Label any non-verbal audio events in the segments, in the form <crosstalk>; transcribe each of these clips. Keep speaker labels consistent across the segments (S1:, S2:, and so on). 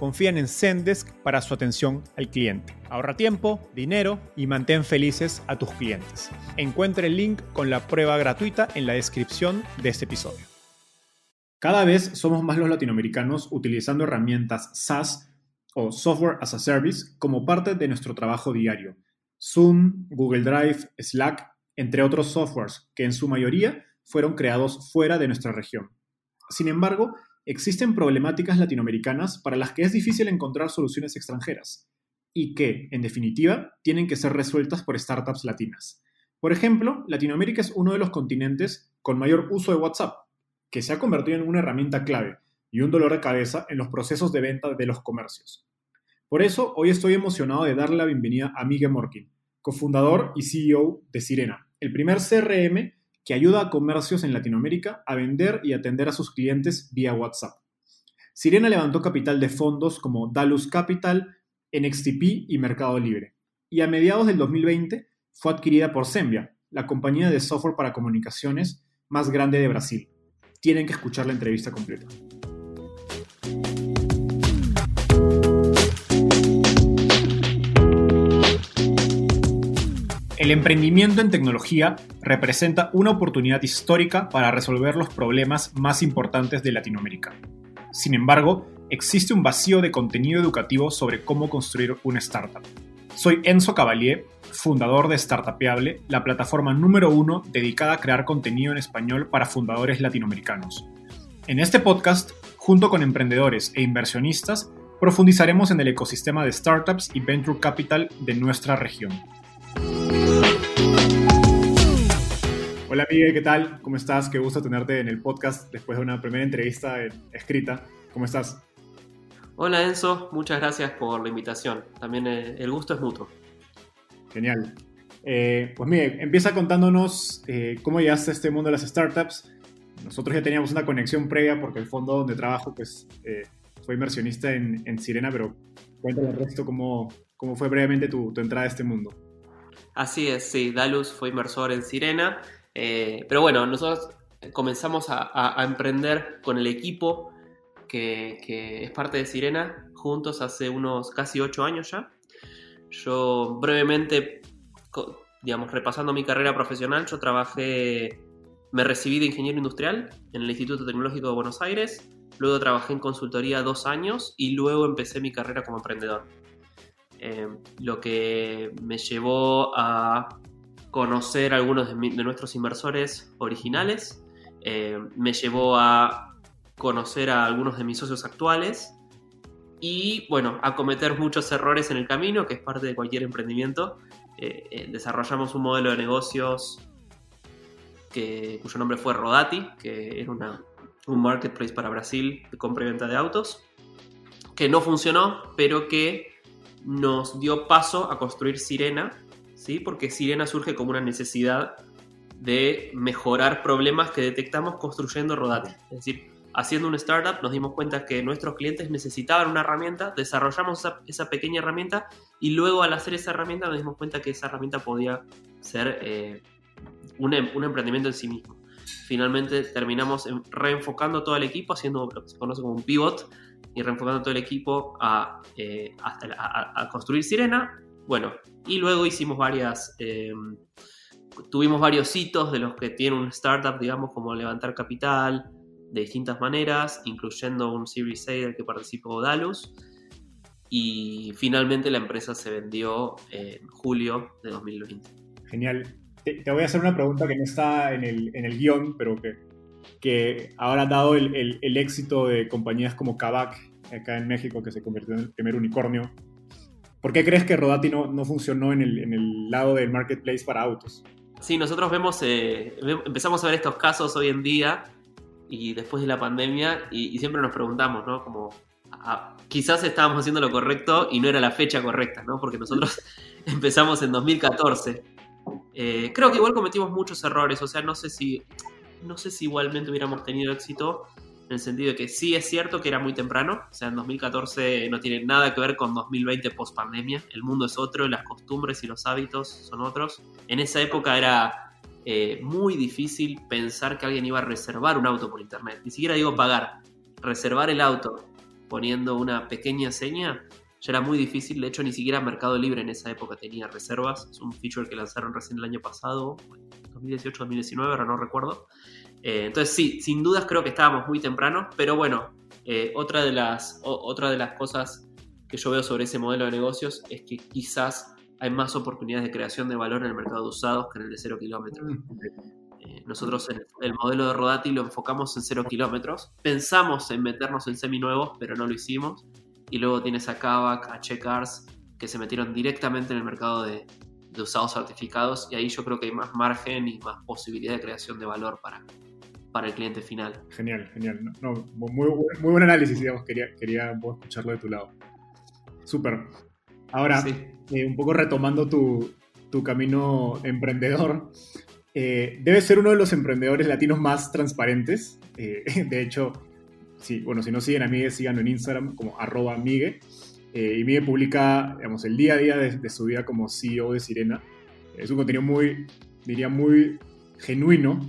S1: confían en Zendesk para su atención al cliente. Ahorra tiempo, dinero y mantén felices a tus clientes. Encuentre el link con la prueba gratuita en la descripción de este episodio. Cada vez somos más los latinoamericanos utilizando herramientas SaaS o Software as a Service como parte de nuestro trabajo diario. Zoom, Google Drive, Slack, entre otros softwares que en su mayoría fueron creados fuera de nuestra región. Sin embargo, existen problemáticas latinoamericanas para las que es difícil encontrar soluciones extranjeras y que, en definitiva, tienen que ser resueltas por startups latinas. Por ejemplo, Latinoamérica es uno de los continentes con mayor uso de WhatsApp, que se ha convertido en una herramienta clave y un dolor de cabeza en los procesos de venta de los comercios. Por eso, hoy estoy emocionado de darle la bienvenida a Miguel Morkin, cofundador y CEO de Sirena, el primer CRM que ayuda a comercios en Latinoamérica a vender y atender a sus clientes vía WhatsApp. Sirena levantó capital de fondos como Dalus Capital, NXTP y Mercado Libre, y a mediados del 2020 fue adquirida por Sembia, la compañía de software para comunicaciones más grande de Brasil. Tienen que escuchar la entrevista completa. El emprendimiento en tecnología representa una oportunidad histórica para resolver los problemas más importantes de Latinoamérica. Sin embargo, existe un vacío de contenido educativo sobre cómo construir una startup. Soy Enzo Cavalier, fundador de Startupeable, la plataforma número uno dedicada a crear contenido en español para fundadores latinoamericanos. En este podcast, junto con emprendedores e inversionistas, profundizaremos en el ecosistema de startups y venture capital de nuestra región. Hola Miguel, ¿qué tal? ¿Cómo estás? Qué gusto tenerte en el podcast después de una primera entrevista escrita. ¿Cómo estás?
S2: Hola Enzo, muchas gracias por la invitación. También eh, el gusto es mutuo.
S1: Genial. Eh, pues Miguel, empieza contándonos eh, cómo llegaste a este mundo de las startups. Nosotros ya teníamos una conexión previa porque el fondo donde trabajo, pues, soy inversionista en, Sirena, pero cuéntale al resto cómo, cómo fue brevemente tu, tu entrada a este mundo.
S2: Así es, sí, Dalus fue inversor en Sirena eh, pero bueno, nosotros comenzamos a, emprender con el equipo que, es parte de Sirena, juntos hace unos casi ocho años ya. Yo brevemente, digamos, repasando mi carrera profesional, yo trabajé, me recibí de ingeniero industrial en el Instituto Tecnológico de Buenos Aires, luego trabajé en consultoría dos años y luego empecé mi carrera como emprendedor. Eh, lo que me llevó a conocer a algunos de, nuestros inversores originales, eh, me llevó a conocer a algunos de mis socios actuales y bueno, a cometer muchos errores en el camino, que es parte de cualquier emprendimiento. Eh, eh, desarrollamos un modelo de negocios que, cuyo nombre fue Rodati, que era un marketplace para Brasil de compra y venta de autos, que no funcionó, pero que nos dio paso a construir Sirena, ¿sí? porque Sirena surge como una necesidad de mejorar problemas que detectamos construyendo Rodati. Es decir, haciendo un startup nos dimos cuenta que nuestros clientes necesitaban una herramienta, desarrollamos esa, pequeña herramienta y luego al hacer esa herramienta nos dimos cuenta que esa herramienta podía ser eh, un, un, emprendimiento en sí mismo. Finalmente terminamos reenfocando todo el equipo, haciendo lo que se conoce como un pivot y reenfocando todo el equipo a, eh, a construir Sirena. Bueno, y luego hicimos varias, eh, tuvimos varios hitos de los que tiene un startup, digamos, como levantar capital, de distintas maneras, incluyendo un Series A del que participó Dalus. Y finalmente la empresa se vendió en julio de 2020.
S1: Genial. Te, voy a hacer una pregunta que no está en el, en el guion, pero que, que ahora dado el, el, éxito de compañías como Kavak acá en México, que se convirtió en el primer unicornio, ¿por qué crees que Rodati no, no funcionó en el, en el lado del marketplace para autos?
S2: Sí, nosotros vemos, eh, empezamos a ver estos casos hoy en día y después de la pandemia y, siempre nos preguntamos, ¿no? Como quizás estábamos haciendo lo correcto y no era la fecha correcta, ¿no? Porque nosotros <laughs> empezamos en 2014. Eh, creo que igual cometimos muchos errores, o sea, no sé si, no sé si igualmente hubiéramos tenido éxito en el sentido de que sí es cierto que era muy temprano, o sea, en 2014 no tiene nada que ver con 2020 post pandemia, el mundo es otro, las costumbres y los hábitos son otros. En esa época era eh, muy difícil pensar que alguien iba a reservar un auto por internet, ni siquiera digo pagar, reservar el auto poniendo una pequeña seña ya era muy difícil, de hecho ni siquiera Mercado Libre en esa época tenía reservas, es un feature que lanzaron recién el año pasado, 2018-2019, ahora no recuerdo. Eh, entonces sí, sin dudas creo que estábamos muy temprano, pero bueno, eh, otra, de las, otra de las cosas que yo veo sobre ese modelo de negocios es que quizás hay más oportunidades de creación de valor en el mercado de usados que en el de cero kilómetros. Mm, eh, nosotros en el modelo de Rodati lo enfocamos en cero kilómetros. Pensamos en meternos en seminuevos, pero no lo hicimos. Y luego tienes a Kavak, a Checkars, que se metieron directamente en el mercado de, de usados certificados. Y ahí yo creo que hay más margen y más posibilidad de creación de valor para, para el cliente final.
S1: Genial, genial. muy, muy, buen análisis, digamos, quería, quería escucharlo de tu lado. Súper. Ahora, eh, un poco retomando tu, tu camino emprendedor, eh, debes ser uno de los emprendedores latinos más transparentes. Eh, <laughs> de hecho, sí, bueno, si no siguen a Migue, síganlo en Instagram como arroba Migue. y Migue publica, digamos, el día a día de, de, su vida como CEO de Sirena. Es un contenido muy, diría, muy genuino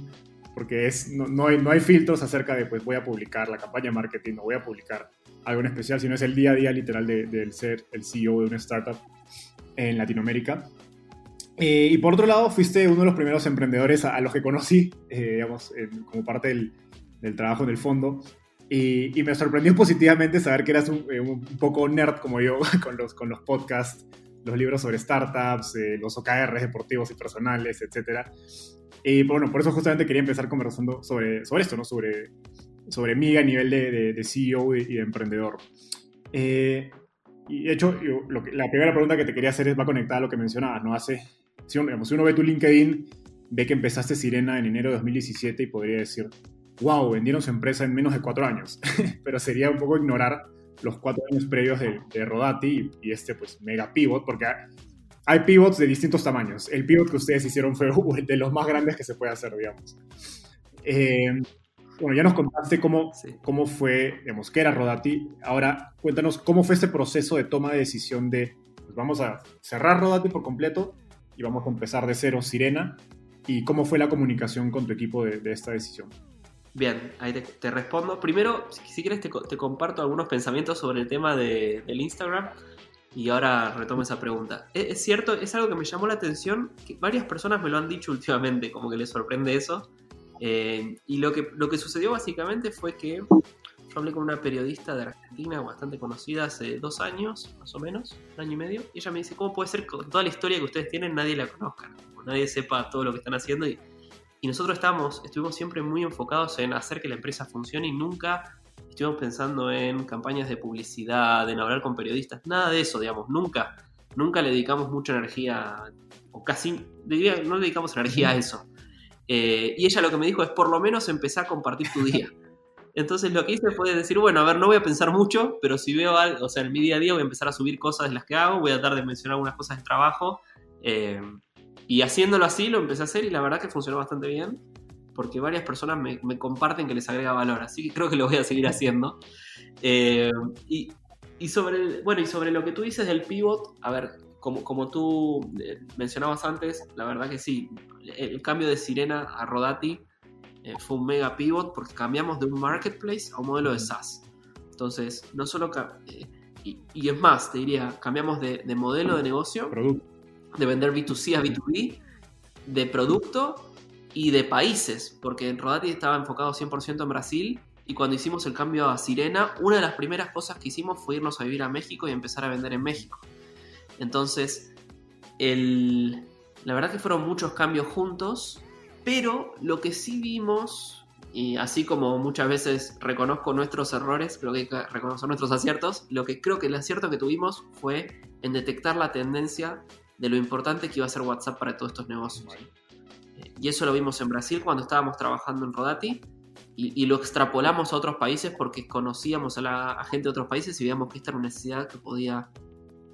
S1: porque es, no, hay, no hay filtros acerca de, pues voy a publicar la campaña de marketing, no voy a publicar algo en especial, sino es el día a día literal del de, ser el CEO de una startup en Latinoamérica. Eh, y por otro lado, fuiste uno de los primeros emprendedores a, los que conocí, eh, digamos, como parte del, del, trabajo en el fondo. Y, y, me sorprendió positivamente saber que eras un, eh, un, poco nerd como yo <laughs> con los, con los podcasts, los libros sobre startups, los OKRs deportivos y personales, etc. Y bueno, por eso justamente quería empezar conversando sobre, sobre esto, ¿no? Sobre, sobre mí a nivel de, de, CEO y, de emprendedor. Eh, y de hecho, lo que, la primera pregunta que te quería hacer es, va conectada a lo que mencionabas, ¿no? Hace, si uno, si uno ve tu LinkedIn, ve que empezaste Sirena en enero de 2017 y podría decir, wow, vendieron su empresa en menos de cuatro años. <laughs> Pero sería un poco ignorar los cuatro años previos de, de Rodati y, y, este, pues, mega pivot, porque hay pivots de distintos tamaños. El pivot que ustedes hicieron fue <laughs> de los más grandes que se puede hacer, digamos. Eh, bueno, ya nos contaste cómo, cómo fue, digamos, qué era Rodati. Ahora, cuéntanos cómo fue este proceso de toma de decisión de, pues vamos a cerrar Rodati por completo y vamos a empezar de cero Sirena. ¿Y cómo fue la comunicación con tu equipo de, esta decisión?
S2: Bien, ahí te, respondo. Primero, si, quieres, te, te, comparto algunos pensamientos sobre el tema de, del Instagram. Y ahora retomo esa pregunta. Es, cierto, es algo que me llamó la atención, que varias personas me lo han dicho <laughs> últimamente, como que les sorprende eso. Eh, y lo que, lo que sucedió básicamente fue que yo hablé con una periodista de Argentina bastante conocida hace dos años, más o menos, un año y medio, y ella me dice, ¿cómo puede ser que con toda la historia que ustedes tienen nadie la conozca? nadie sepa todo lo que están haciendo. Y, y nosotros estamos, estuvimos siempre muy enfocados en hacer que la empresa funcione y nunca estuvimos pensando en campañas de publicidad, en hablar con periodistas, nada de eso, digamos, nunca, nunca le dedicamos mucha energía, o casi, diría, no le dedicamos energía a eso. Eh, y ella lo que me dijo es, por lo menos empezar a compartir tu día. Entonces lo que hice fue decir, bueno, a ver, no voy a pensar mucho, pero si veo algo, o sea, en mi día a día voy a empezar a subir cosas de las que hago, voy a tratar de mencionar algunas cosas de trabajo. Eh, y haciéndolo así lo empecé a hair y la verdad que funcionó bastante bien porque varias personas me, comparten que les agrega valor, así que creo que lo voy a seguir haciendo. Eh, y, sobre bueno, y sobre lo que tú dices del pivot, a ver, como, como tú eh, mencionabas antes, la verdad que sí, el cambio de Sirena a Rodati eh, fue un mega pivot porque cambiamos de un marketplace a un modelo de SaaS. Entonces, no solo... Y, y, es más, te diría, cambiamos de, de modelo de negocio, de vender B2C a B2B, de producto y de países, porque en Rodati estaba enfocado 100% en Brasil y cuando hicimos el cambio a Sirena, una de las primeras cosas que hicimos fue irnos a vivir a México y empezar a vender en México. Entonces, el, la verdad que fueron muchos cambios juntos, pero lo que sí vimos, y así como muchas veces reconozco nuestros errores, creo que hay que reconocer nuestros aciertos, lo que creo que el acierto que tuvimos fue en detectar la tendencia de lo importante que iba a ser WhatsApp para todos estos negocios. Y eso lo vimos en Brasil cuando estábamos trabajando en Rodati y, lo extrapolamos a otros países porque conocíamos a la gente de otros países y veíamos que esta era una necesidad que podía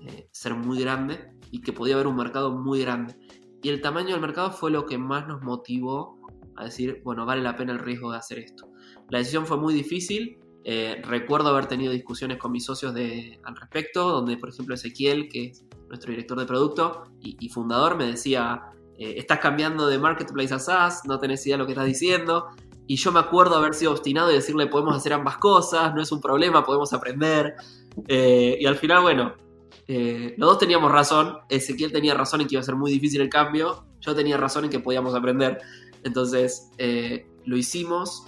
S2: eh, ser muy grande y que podía haber un mercado muy grande. Y el tamaño del mercado fue lo que más nos motivó a decir, bueno, vale la pena el riesgo de hacer esto. La decisión fue muy difícil. Eh, recuerdo haber tenido discusiones con mis socios de, al respecto, donde por ejemplo Ezequiel, que es nuestro director de producto y, fundador, me decía, eh, estás cambiando de marketplace a SaaS, no tenés idea de lo que estás diciendo. Y yo me acuerdo haber sido obstinado y decirle, podemos hacer ambas cosas, no es un problema, podemos aprender. y al final, bueno, eh, los dos teníamos razón. Ezequiel tenía razón en que iba a ser muy difícil el cambio. Yo tenía razón en que podíamos aprender. Entonces eh, lo hicimos.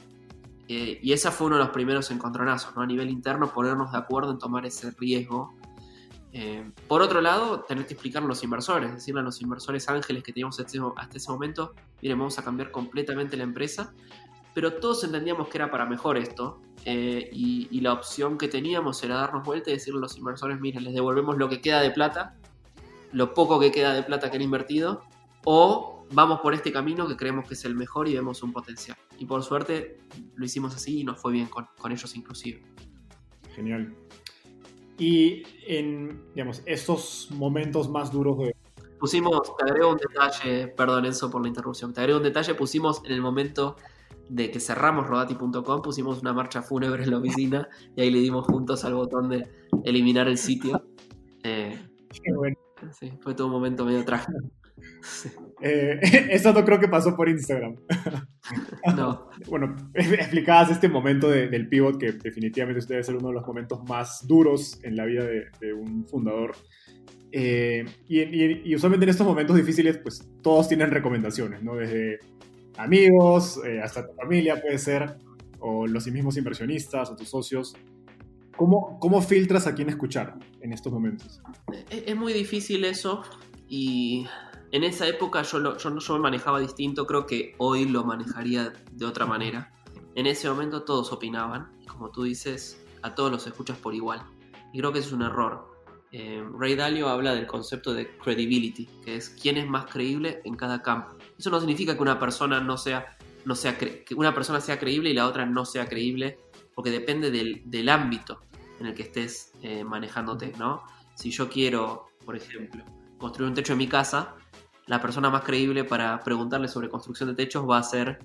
S2: Eh, y ese fue uno de los primeros encontronazos, ¿no? A nivel interno, ponernos de acuerdo en tomar ese riesgo. por otro lado, tener que explicar a los inversores, decirle a los inversores ángeles que teníamos hasta ese momento, miren, vamos a cambiar completamente la empresa pero todos entendíamos que era para mejor esto. Eh, y, la opción que teníamos era darnos vuelta y decirle a los inversores, miren, les devolvemos lo que queda de plata, lo poco que queda de plata que han invertido, o vamos por este camino que creemos que es el mejor y vemos un potencial. Y por suerte lo hicimos así y nos fue bien con, ellos inclusive.
S1: Genial. Y en, digamos, estos momentos más duros de...
S2: Pusimos, te agrego un detalle, perdón Enzo por la interrupción, te agrego un detalle, pusimos en el momento de que cerramos rodati.com, pusimos una marcha fúnebre en la oficina y ahí le dimos juntos al botón de eliminar el sitio. Eh, sí, fue todo un momento medio trágico. <laughs>
S1: Eh, <laughs> eso no creo que pasó por Instagram. <laughs> no. Bueno, explicabas este momento del pivot que definitivamente debe ser uno de los momentos más duros en la vida de, un fundador. Eh, y, y, usualmente en estos momentos difíciles, pues todos tienen recomendaciones, ¿no? Desde amigos, eh, hasta tu familia puede ser, o los mismos inversionistas o tus socios. ¿Cómo, ¿Cómo filtras a quién escuchar en estos momentos?
S2: Es, muy difícil eso y en esa época yo, lo, yo, yo me manejaba distinto, creo que hoy lo manejaría de otra manera. En ese momento todos opinaban, como tú dices, a todos los escuchas por igual. Y creo que es un error. Eh, Ray Dalio habla del concepto de credibility, que es quién es más creíble en cada campo. Eso no significa que una persona no sea, no sea una persona sea creíble y la otra no sea creíble, porque depende del, ámbito en el que estés eh, manejándote, ¿no? Si yo quiero, por ejemplo, construir un techo en mi casa, la persona más creíble para preguntarle sobre construcción de techos va a ser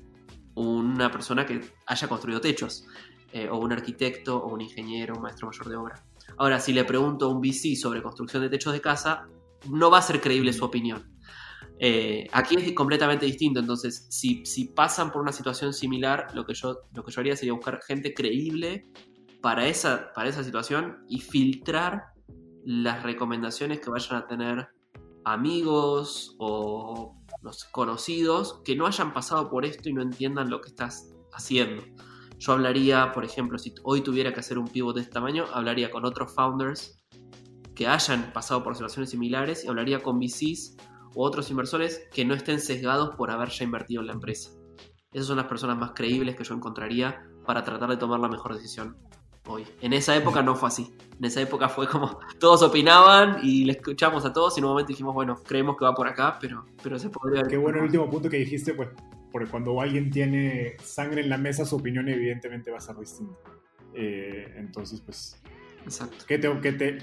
S2: una persona que haya construido techos, eh, o un arquitecto, o un ingeniero, un maestro mayor de obra. Ahora, si le pregunto a un VC sobre construcción de techos de casa, no va a ser creíble su opinión. Eh, aquí es completamente distinto, entonces si, si, pasan por una situación similar, lo que, yo, lo que yo haría sería buscar gente creíble para esa, para esa situación y filtrar las recomendaciones que vayan a tener amigos o los conocidos que no hayan pasado por esto y no entiendan lo que estás haciendo. Yo hablaría, por ejemplo, si hoy tuviera que hacer un pivot de este tamaño, hablaría con otros founders que hayan pasado por situaciones similares y hablaría con VCs u otros inversores que no estén sesgados por haber ya invertido en la empresa. Esas son las personas más creíbles que yo encontraría para tratar de tomar la mejor decisión hoy. En esa época no fue así. En esa época fue como <laughs> todos opinaban y le escuchamos a todos y en un momento dijimos, bueno, creemos que va por acá, pero, pero se podría...
S1: Qué bueno el último punto que dijiste, pues porque cuando alguien tiene sangre en la mesa, su opinión evidentemente va a ser distinta. Eh, entonces, pues,
S2: Exacto.
S1: Que te, que te,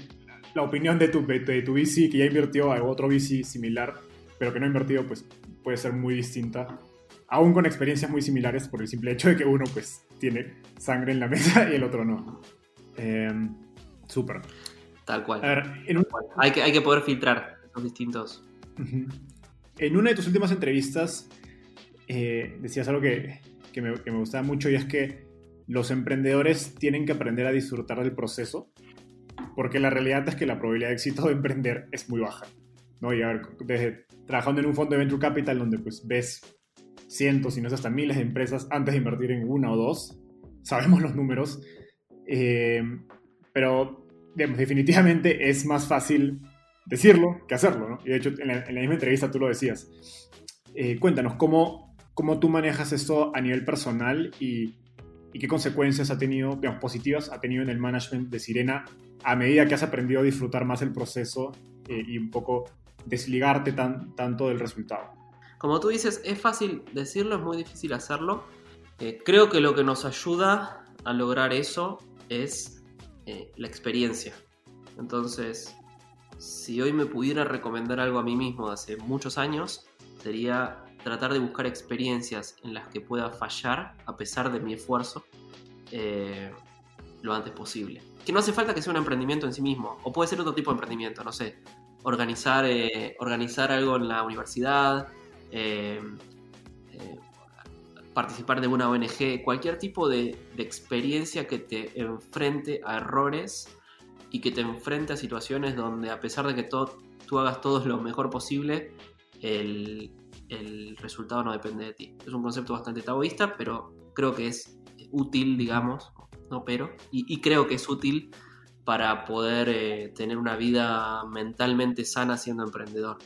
S1: la opinión de tu, de tu VC que ya invirtió a otro VC similar, pero que no ha invertido, pues puede ser muy distinta, aún con experiencias muy similares por el simple hecho de que uno pues tiene sangre en la <laughs> mesa y el otro no. Em, súper.
S2: Tal cual. hay, que, hay que poder filtrar los distintos.
S1: En una de tus últimas entrevistas eh, decías algo que, me, gustaba mucho y es que los emprendedores tienen que aprender a disfrutar del proceso porque la realidad es que la probabilidad de éxito de emprender es muy baja. ¿no? Y a ver, desde trabajando en un fondo de venture capital donde pues ves cientos, si no es hasta miles de empresas antes de invertir en una o dos, sabemos los números, eh, pero definitivamente es más fácil decirlo que hacerlo. Y de hecho, en la, misma entrevista tú lo decías. Eh, cuéntanos, ¿cómo, ¿cómo tú manejas esto a nivel personal y, y qué consecuencias ha tenido, digamos, positivas ha tenido en el management de Sirena a medida que has aprendido a disfrutar más el proceso eh, y un poco desligarte tan, tanto del resultado?
S2: Como tú dices, es fácil decirlo, es muy difícil hacerlo. Eh, creo que lo que nos ayuda a lograr eso es eh, la experiencia. Entonces, si hoy me pudiera recomendar algo a mí mismo de hace muchos años, sería tratar de buscar experiencias en las que pueda fallar a pesar de mi esfuerzo lo antes posible. Que no hace falta que sea un emprendimiento en sí mismo, o puede ser otro tipo de emprendimiento, no sé, organizar, eh, organizar algo en la universidad, eh, eh, participar de una ONG, cualquier tipo de, experiencia que te enfrente a errores y que te enfrente a situaciones donde a pesar de que todo, tú hagas todo lo mejor posible, el, resultado no depende de ti. Es un concepto bastante taoísta, pero creo que es útil, digamos, no pero, y creo que es útil para poder eh, tener una vida mentalmente sana siendo emprendedor.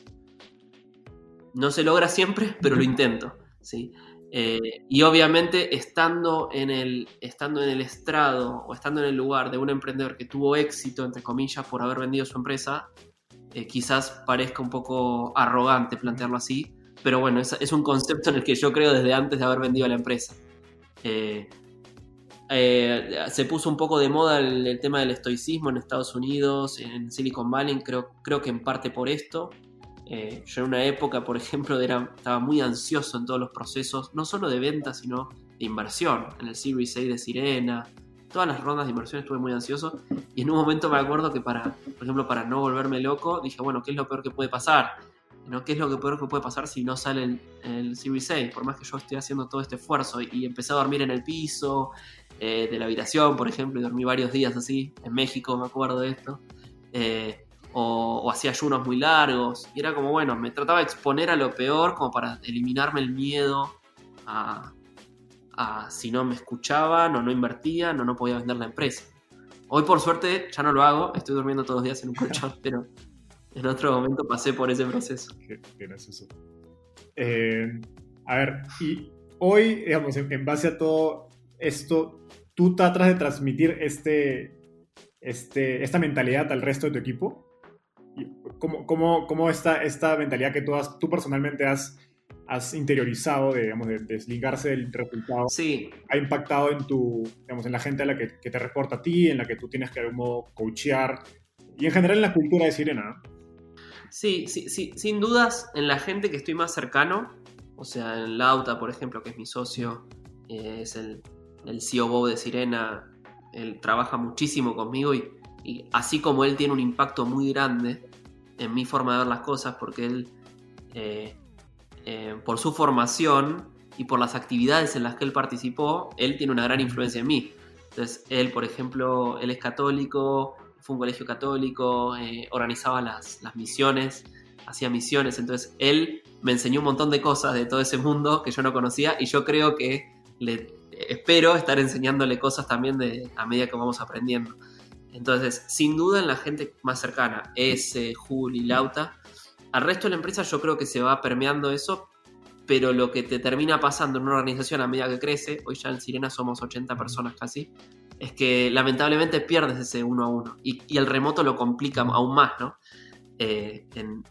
S2: No se logra siempre, pero lo intento. ¿sí? Eh, y obviamente estando en, el, estando en el estrado o estando en el lugar de un emprendedor que tuvo éxito, entre comillas, por haber vendido su empresa, eh, quizás parezca un poco arrogante plantearlo así, pero bueno, es, es, un concepto en el que yo creo desde antes de haber vendido la empresa. Eh, se puso un poco de moda el, tema del estoicismo en Estados Unidos, en Silicon Valley, creo, creo que en parte por esto. Eh, yo en una época, por ejemplo, era, estaba muy ansioso en todos los procesos, no solo de venta, sino de inversión. En el Series A de Sirena, todas las rondas de inversión estuve muy ansioso. Y en un momento me acuerdo que para, por ejemplo, para no volverme loco, dije, bueno, ¿qué es lo peor que puede pasar? ¿no? ¿Qué es lo peor que puede pasar si no sale el, el Series A? Por más que yo esté haciendo todo este esfuerzo y, y empecé a dormir en el piso, eh, de la habitación, por ejemplo, y dormí varios días así, en México me acuerdo de esto, eh, o, hacía ayunos muy largos, y era como, bueno, me trataba de exponer a lo peor como para eliminarme el miedo a, si no me escuchaban o no invertían o no podía vender la empresa. Hoy por suerte ya no lo hago, estoy durmiendo todos los días en un colchón, <laughs> pero en otro momento pasé por ese proceso.
S1: Qué, gracioso. Eh, a ver, y hoy, digamos, en, base a todo esto, tú tratas de transmitir este, este, esta mentalidad al resto de tu equipo? ¿Cómo, cómo, cómo esta, esta mentalidad que tú, has, tú personalmente has, has interiorizado de, digamos, de desligarse del resultado
S2: sí.
S1: ha impactado en, tu, digamos, en la gente a la que, te reporta a ti, en la que tú tienes que de algún modo coachear y en general en la cultura de Sirena?
S2: Sí, sí, sí, sin dudas en la gente que estoy más cercano, o sea, en Lauta, por ejemplo, que es mi socio, eh, es el, el CEO de Sirena, él trabaja muchísimo conmigo y, así como él tiene un impacto muy grande en mi forma de ver las cosas, porque él, eh, eh, por su formación y por las actividades en las que él participó, él tiene una gran influencia en mí. Entonces, él, por ejemplo, él es católico, fue un colegio católico, eh, organizaba las, las misiones, hacía misiones, entonces él me enseñó un montón de cosas de todo ese mundo que yo no conocía y yo creo que le, espero estar enseñándole cosas también de, a medida que vamos aprendiendo. Entonces, sin duda en la gente más cercana, S, Juli, Lauta, al resto de la empresa yo creo que se va permeando eso, pero lo que te termina pasando en una organización a medida que crece, hoy ya en Sirena somos 80 personas casi, es que lamentablemente pierdes ese uno a uno y, el remoto lo complica aún más, ¿no? Eh,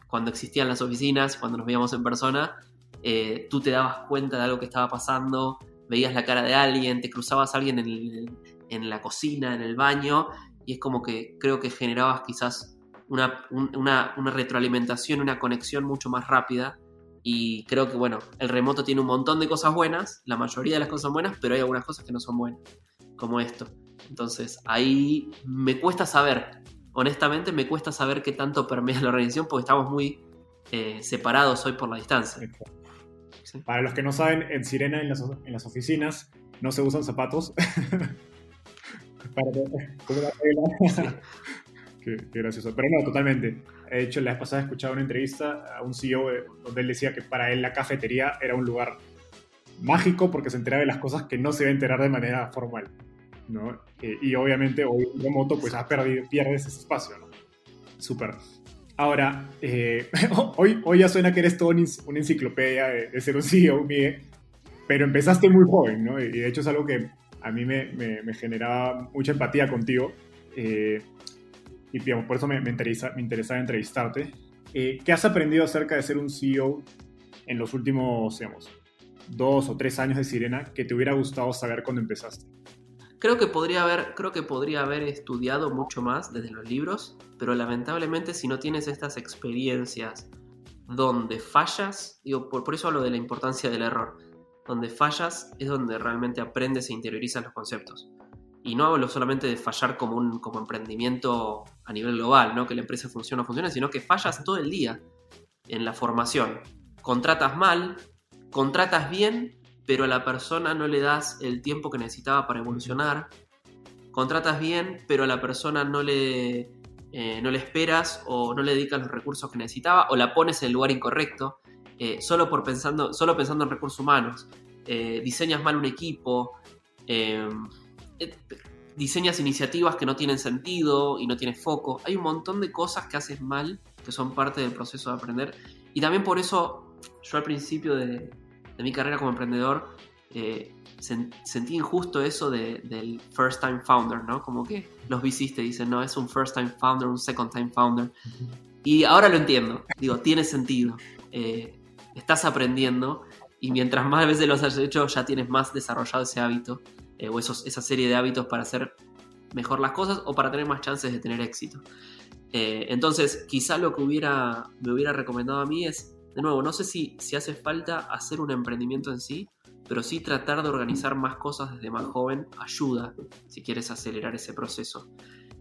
S2: cuando existían las oficinas, cuando nos veíamos en persona, eh, tú te dabas cuenta de algo que estaba pasando, veías la cara de alguien, te cruzabas a alguien en, la cocina, en el baño, y es como que creo que generabas quizás una, retroalimentación, una conexión mucho más rápida. Y creo que, bueno, el remoto tiene un montón de cosas buenas, la mayoría de las cosas son buenas, pero hay algunas cosas que no son buenas, como esto. Entonces, ahí me cuesta saber, honestamente, me cuesta saber qué tanto permea la organización porque estamos muy eh, separados hoy por la distancia.
S1: Para los que no saben, en Sirena, en las, en las oficinas, no se usan zapatos. <laughs> La <laughs> regla. qué, gracioso. Pero no, totalmente. De hecho, la vez pasada he escuchado una entrevista a un CEO donde él decía que para él la cafetería era un lugar mágico porque se entera de las cosas que no se va a enterar de manera formal, ¿no? Eh, y obviamente hoy en remoto pues has perdido, pierdes ese espacio, ¿no? Súper. Ahora, eh, <laughs> hoy, hoy ya suena que eres todo una enciclopedia de, ser un CEO, Miguel, pero empezaste muy joven, ¿no? Y de hecho es algo que a mí me, generaba mucha empatía contigo. Eh, y por eso me interesaba entrevistarte. Eh, ¿Qué has aprendido acerca de ser un CEO en los últimos, digamos, dos o tres años de Sirena que te hubiera gustado saber cuando empezaste?
S2: Creo que podría haber, creo que podría haber estudiado mucho más desde los libros, pero lamentablemente si no tienes estas experiencias donde fallas, digo, por, por eso hablo de la importancia del error, donde fallas es donde realmente aprendes e interiorizas los conceptos. Y no hablo solamente de fallar como un como emprendimiento a nivel global, ¿no? que la empresa funciona o funciona, sino que fallas todo el día en la formación. Contratas mal, contratas bien, pero a la persona no le das el tiempo que necesitaba para evolucionar. Contratas bien, pero a la persona no le, eh, no le esperas o no le dedicas los recursos que necesitaba o la pones en el lugar incorrecto, eh, solo, por pensando, solo pensando en recursos humanos. Eh, diseñas mal un equipo, diseñas iniciativas que no tienen sentido y no tienes foco. Hay un montón de cosas que haces mal que son parte del proceso de aprender. Y también por eso yo al principio de, de mi carrera como emprendedor, eh, sentí injusto eso del first time founder, ¿no? Como que los VCs te dicen, no, es un first time founder, un second time founder. Y ahora lo entiendo, digo, tiene sentido. Eh, estás aprendiendo y mientras más veces los has hecho, ya tienes más desarrollado ese hábito eh, o esos, esa serie de hábitos para hacer mejor las cosas o para tener más chances de tener éxito. entonces, quizá lo que hubiera, me hubiera recomendado a mí es de nuevo, no sé si, si hace falta hacer un emprendimiento en sí, pero sí tratar de organizar más cosas desde más joven ayuda si quieres acelerar ese proceso.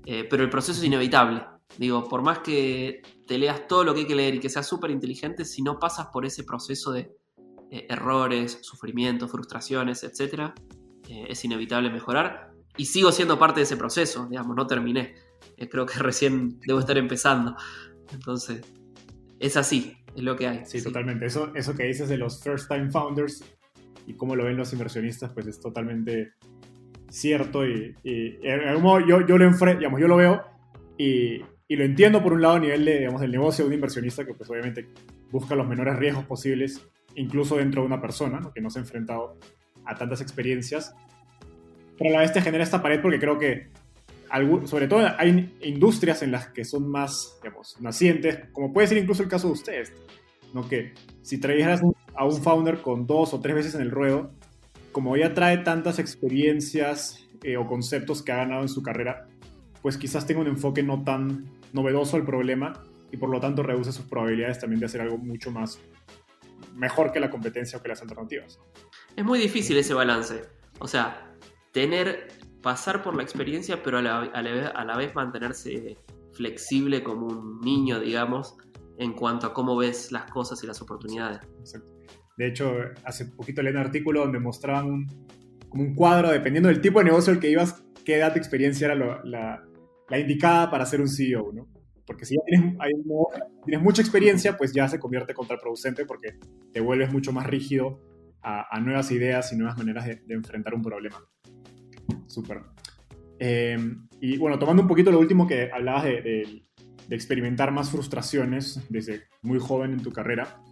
S2: Eh, pero el proceso es inevitable. Digo, por más que te leas todo lo que hay que leer y que seas súper inteligente, si no pasas por ese proceso de eh, errores, sufrimientos, frustraciones, etc., eh, es inevitable mejorar. Y sigo siendo parte de ese proceso, digamos, no terminé. creo que <laughs> recién debo estar empezando. Entonces, es así es lo que hay.
S1: Sí, totalmente. Eso, eso que dices de los first time founders y cómo lo ven los inversionistas, pues es totalmente cierto y, en algún modo yo, yo, lo digamos, yo lo veo y, y, lo entiendo por un lado a nivel de, del negocio de un inversionista que pues obviamente busca los menores riesgos posibles, incluso dentro de una persona que no se ha enfrentado a tantas experiencias. Pero a la vez te genera esta pared porque creo que sobre todo hay industrias en las que son más, digamos, nacientes, como puede ser incluso el caso de ustedes, ¿no? Que si trajeras a un founder con dos o tres veces en el ruedo, como ya trae tantas experiencias eh, o conceptos que ha ganado en su carrera, pues quizás tenga un enfoque no tan novedoso al problema y por lo tanto reduce sus probabilidades también de hacer algo mucho más mejor que la competencia o que las alternativas.
S2: Es muy difícil ese balance. O sea, tener pasar por la experiencia, pero a la, a la, vez mantenerse flexible como un niño, digamos, en cuanto a cómo ves las cosas y las oportunidades.
S1: De hecho, hace poquito leí un artículo donde mostraban un, como un cuadro, dependiendo del tipo de negocio al que ibas, qué edad de experiencia era la, la, indicada para ser un CEO, ¿no? Porque si ya tienes, tienes, mucha experiencia, pues ya se convierte contraproducente porque te vuelves mucho más rígido a, nuevas ideas y nuevas maneras de, enfrentar un problema. Súper. Eh, y bueno, tomando un poquito lo último que hablabas de, experimentar más frustraciones desde muy joven en tu carrera,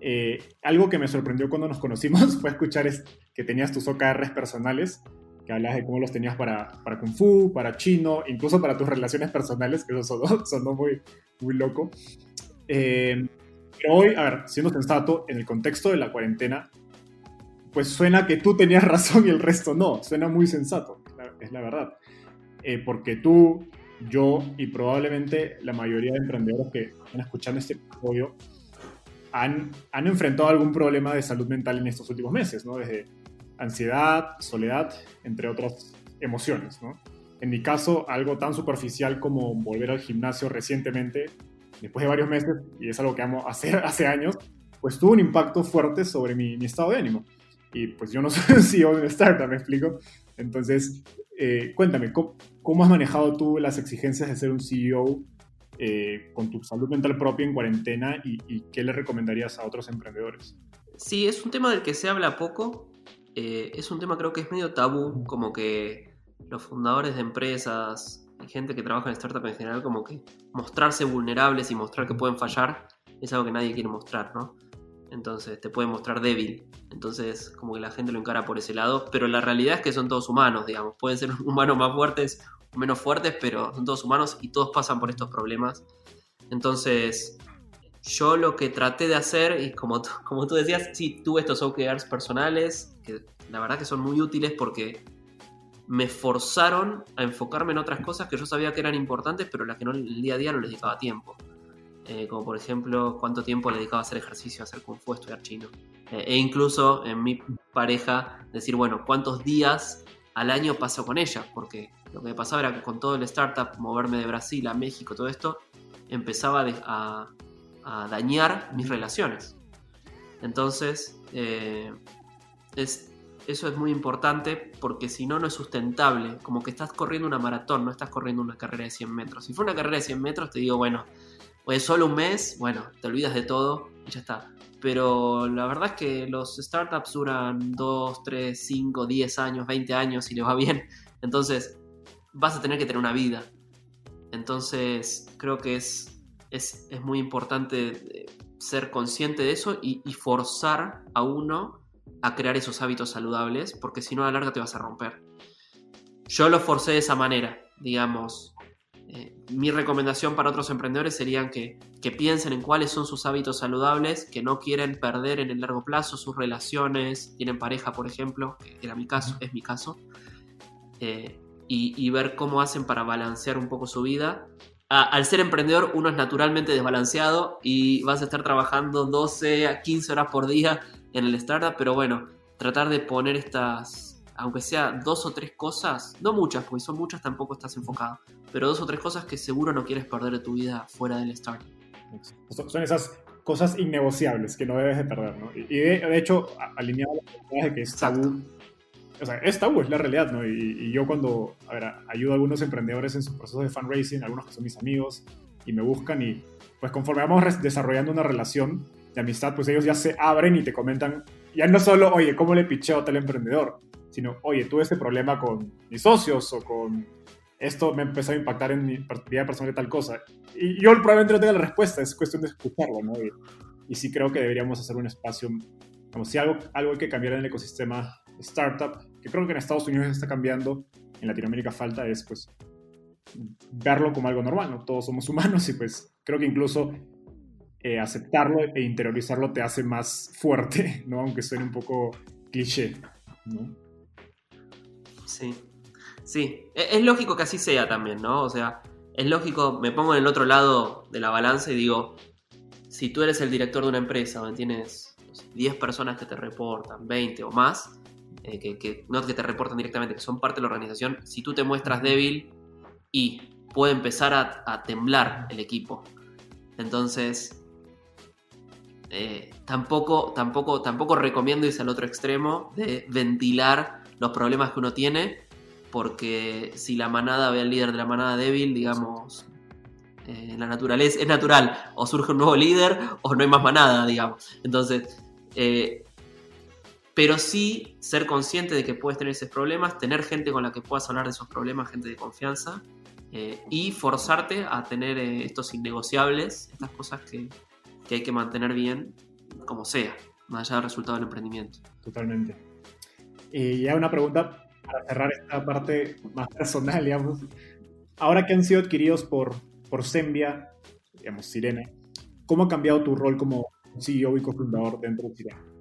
S1: eh, algo que me sorprendió cuando nos conocimos <laughs> fue escuchar que tenías tus OKRs personales, que hablabas de cómo los tenías para, para Kung Fu, para Chino, incluso para tus relaciones personales, que eso <laughs> sonó, muy, muy loco. Eh, pero hoy, a ver, siendo sensato, en el contexto de la cuarentena, pues suena que tú tenías <laughs> razón y el resto no. Suena muy sensato, es la verdad. Eh, porque tú, yo y probablemente la mayoría de emprendedores que están escuchando este episodio han, han enfrentado algún problema de salud mental en estos últimos meses, ¿no? Desde ansiedad, soledad, entre otras emociones, ¿no? En mi caso, algo tan superficial como volver al gimnasio recientemente, después de varios meses, y es algo que amo hacer <laughs> hace años, pues tuvo un impacto fuerte sobre mi, mi estado de ánimo y pues yo no <laughs> soy CEO de una startup, ¿me explico? Entonces, eh, cuéntame, ¿cómo, has manejado tú las exigencias de ser un CEO eh, con tu salud mental propia en cuarentena y, qué le recomendarías a otros emprendedores?
S2: sí, es un tema del que se habla poco. Eh, es un tema creo que es medio tabú, como que los fundadores de empresas y gente que trabaja en startup en general, como que mostrarse vulnerables y mostrar que pueden fallar es algo que nadie quiere mostrar, ¿no? Entonces te puede mostrar débil. Entonces, como que la gente lo encara por ese lado. Pero la realidad es que son todos humanos, digamos. Pueden ser <laughs> humanos más fuertes o menos fuertes, pero son todos humanos y todos pasan por estos problemas. Entonces, yo lo que traté de hacer, y como, como tú decías, sí, tuve estos OKRs personales, que la verdad que son muy útiles porque me forzaron a enfocarme en otras cosas que yo sabía que eran importantes, pero las que no, el día a día no les dedicaba tiempo. Eh, como por ejemplo cuánto tiempo le dedicaba a hacer ejercicio, a hacer kung fu, a estudiar chino. Eh, e incluso en mi pareja decir, bueno, cuántos días al año paso con ella, porque lo que me pasaba era que con todo el startup, moverme de Brasil a México, todo esto, empezaba a, dañar mis relaciones. Entonces, eh, es, eso es muy importante porque si no, no es sustentable. Como que estás corriendo una maratón, no estás corriendo una carrera de 100 metros. Si fue una carrera de 100 metros, te digo, bueno, pues solo un mes, bueno, te olvidas de todo y ya está. Pero la verdad es que los startups duran 2, 3, 5, 10 años, 20 años y les va bien. Entonces vas a tener que tener una vida. Entonces creo que es, es, muy importante eh, ser consciente de eso y, y, forzar a uno a crear esos hábitos saludables, porque si no a la larga te vas a romper. Yo lo forcé de esa manera, digamos, eh, mi recomendación para otros emprendedores sería que, piensen en cuáles son sus hábitos saludables, que no quieren perder en el largo plazo sus relaciones, tienen pareja, por ejemplo, que era mi caso, es mi caso, eh, y, ver cómo hacen para balancear un poco su vida. Al ser emprendedor, uno es naturalmente desbalanceado y vas a estar trabajando 12 a 15 horas por día en el startup, pero bueno, tratar de poner estas aunque sea dos o tres cosas, no muchas, porque son muchas tampoco estás enfocado, pero dos o tres cosas que seguro no quieres perder de tu vida fuera del startup.
S1: Son esas cosas innegociables que no debes de perder, ¿no? Y de, hecho, alineado a de que es tabú, o sea, es tabú, es la realidad, ¿no? Y, yo cuando, a ver, ayudo a algunos emprendedores en su proceso de fundraising, algunos que son mis amigos, y me buscan y pues conforme vamos desarrollando una relación de amistad, pues ellos ya se abren y te comentan, ya no solo, oye, ¿cómo le picheo a tal emprendedor? sino, oye, tuve este problema con mis socios o con esto me empezó a impactar en mi vida personal de tal cosa. Y yo probablemente no tenga la respuesta, es cuestión de escucharlo, ¿no? Y, sí creo que deberíamos hacer un espacio, como si algo, algo hay que cambiar en el ecosistema startup, que creo que en Estados Unidos está cambiando, en Latinoamérica falta, es pues verlo como algo normal, ¿no? Todos somos humanos y pues creo que incluso eh, aceptarlo e interiorizarlo te hace más fuerte, <laughs> ¿no? Aunque suene un poco cliché.
S2: Sí. Sí, e, es lógico que así sea también, ¿no? O sea, es lógico, me pongo en el otro lado de la balanza y digo, si tú eres el director de una empresa donde tienes 10 personas que te reportan, 20 o más, eh, que, no que te reportan directamente, que son parte de la organización, si tú te muestras débil y puede empezar a, temblar el equipo. Entonces, eh, tampoco, tampoco, tampoco recomiendo irse al otro extremo de ventilar los problemas que uno tiene, porque si la manada ve al líder de la manada débil, digamos, en eh, la naturaleza es natural, o surge un nuevo líder o no hay más manada, digamos. Entonces, eh, pero sí ser consciente de que puedes tener esos problemas, tener gente con la que puedas hablar de esos problemas, gente de confianza, eh, y forzarte a tener estos innegociables, estas cosas que, que hay que mantener bien, como sea, más allá del resultado del emprendimiento.
S1: Totalmente. Y ya una pregunta para cerrar esta parte más personal, digamos. Ahora que han sido adquiridos por, por Sembia, digamos, Sirena, ¿cómo ha cambiado tu rol como CEO y cofundador dentro de Sirena?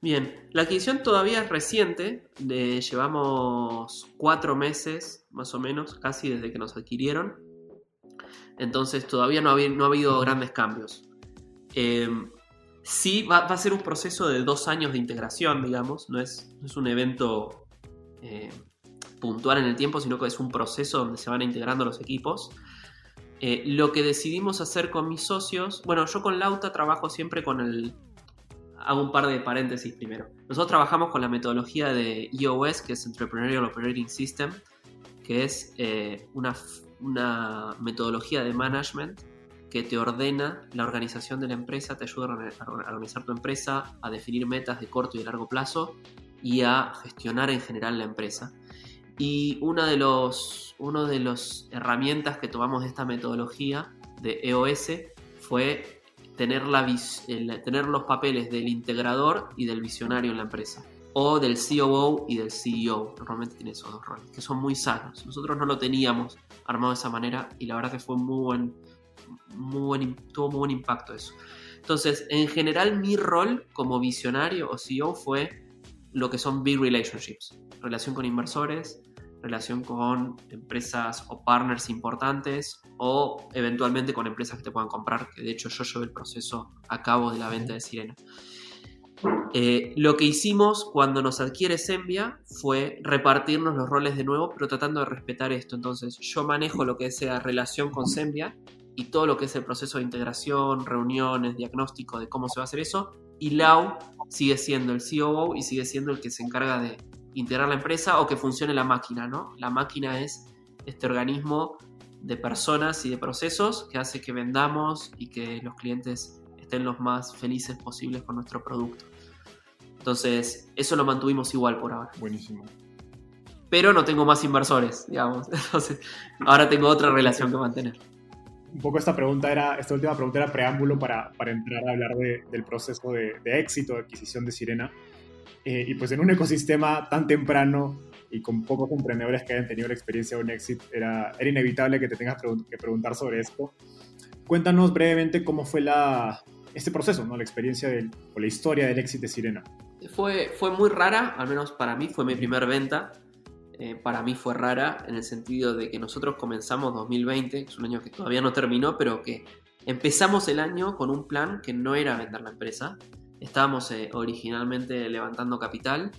S2: Bien, la adquisición todavía es reciente, llevamos cuatro meses más o menos, casi desde que nos adquirieron, entonces todavía no ha, habido grandes cambios. Eh, sí va, a ser un proceso de dos años de integración, digamos, no es, es un evento eh, puntual en el tiempo, sino que es un proceso donde se van integrando los equipos. Eh, lo que decidimos hacer con mis socios, bueno, yo con Lauta trabajo siempre con el... Hago un par de paréntesis primero. Nosotros trabajamos con la metodología de EOS, que es Entrepreneurial Operating System, que es eh, una, metodología de management que te ordena la organización de la empresa, te ayuda a organizar tu empresa, a definir metas de corto y de largo plazo y a gestionar en general la empresa. Y una de las herramientas que tomamos de esta metodología de EOS fue tener, la, tener los papeles del integrador y del visionario en la empresa. O del COO y del CEO. Normalmente tiene esos dos roles, que son muy sanos. Nosotros no lo teníamos armado de esa manera y la verdad que fue muy buen, muy buen, tuvo muy buen impacto eso. Entonces, en general mi rol como visionario o CEO fue lo que son big relationships. Relación con inversores, relación con empresas o partners importantes o eventualmente con empresas que te puedan comprar, que de hecho yo llevé el proceso a cabo de la venta de Sirena. Eh, lo que hicimos cuando nos adquiere Sembia fue repartirnos los roles de nuevo, pero tratando de respetar esto. Entonces, yo manejo lo que sea relación con Sembia y todo lo que es el proceso de integración, reuniones, diagnóstico de cómo se va a hacer eso. Y Lau sigue siendo el COO y sigue siendo el que se encarga de integrar la empresa o que funcione la máquina, ¿no? La máquina es este organismo de personas y de procesos que hace que vendamos y que los clientes estén los más felices posibles con nuestro producto. Entonces, eso lo mantuvimos igual por ahora.
S1: Buenísimo.
S2: Pero no tengo más inversores, digamos. <laughs> Entonces, ahora tengo otra relación que mantener.
S1: Un poco esta pregunta era, esta última pregunta era preámbulo para, para entrar a hablar del proceso de, de éxito de adquisición de Sirena. Eh, y pues en un ecosistema tan temprano y con pocos emprendedores que hayan tenido la experiencia de un éxito, era, era inevitable que te tengas que preguntar sobre esto. Cuéntanos brevemente cómo fue la, este proceso, ¿no? la experiencia del, o la historia del éxito de Sirena.
S2: Fue, fue muy rara, al menos para mí, fue mi primer venta. Eh, para mí fue rara en el sentido de que nosotros comenzamos 2020, es un año que todavía no terminó, pero que empezamos el año con un plan que no era vender la empresa, Estábamos eh, originalmente levantando capital.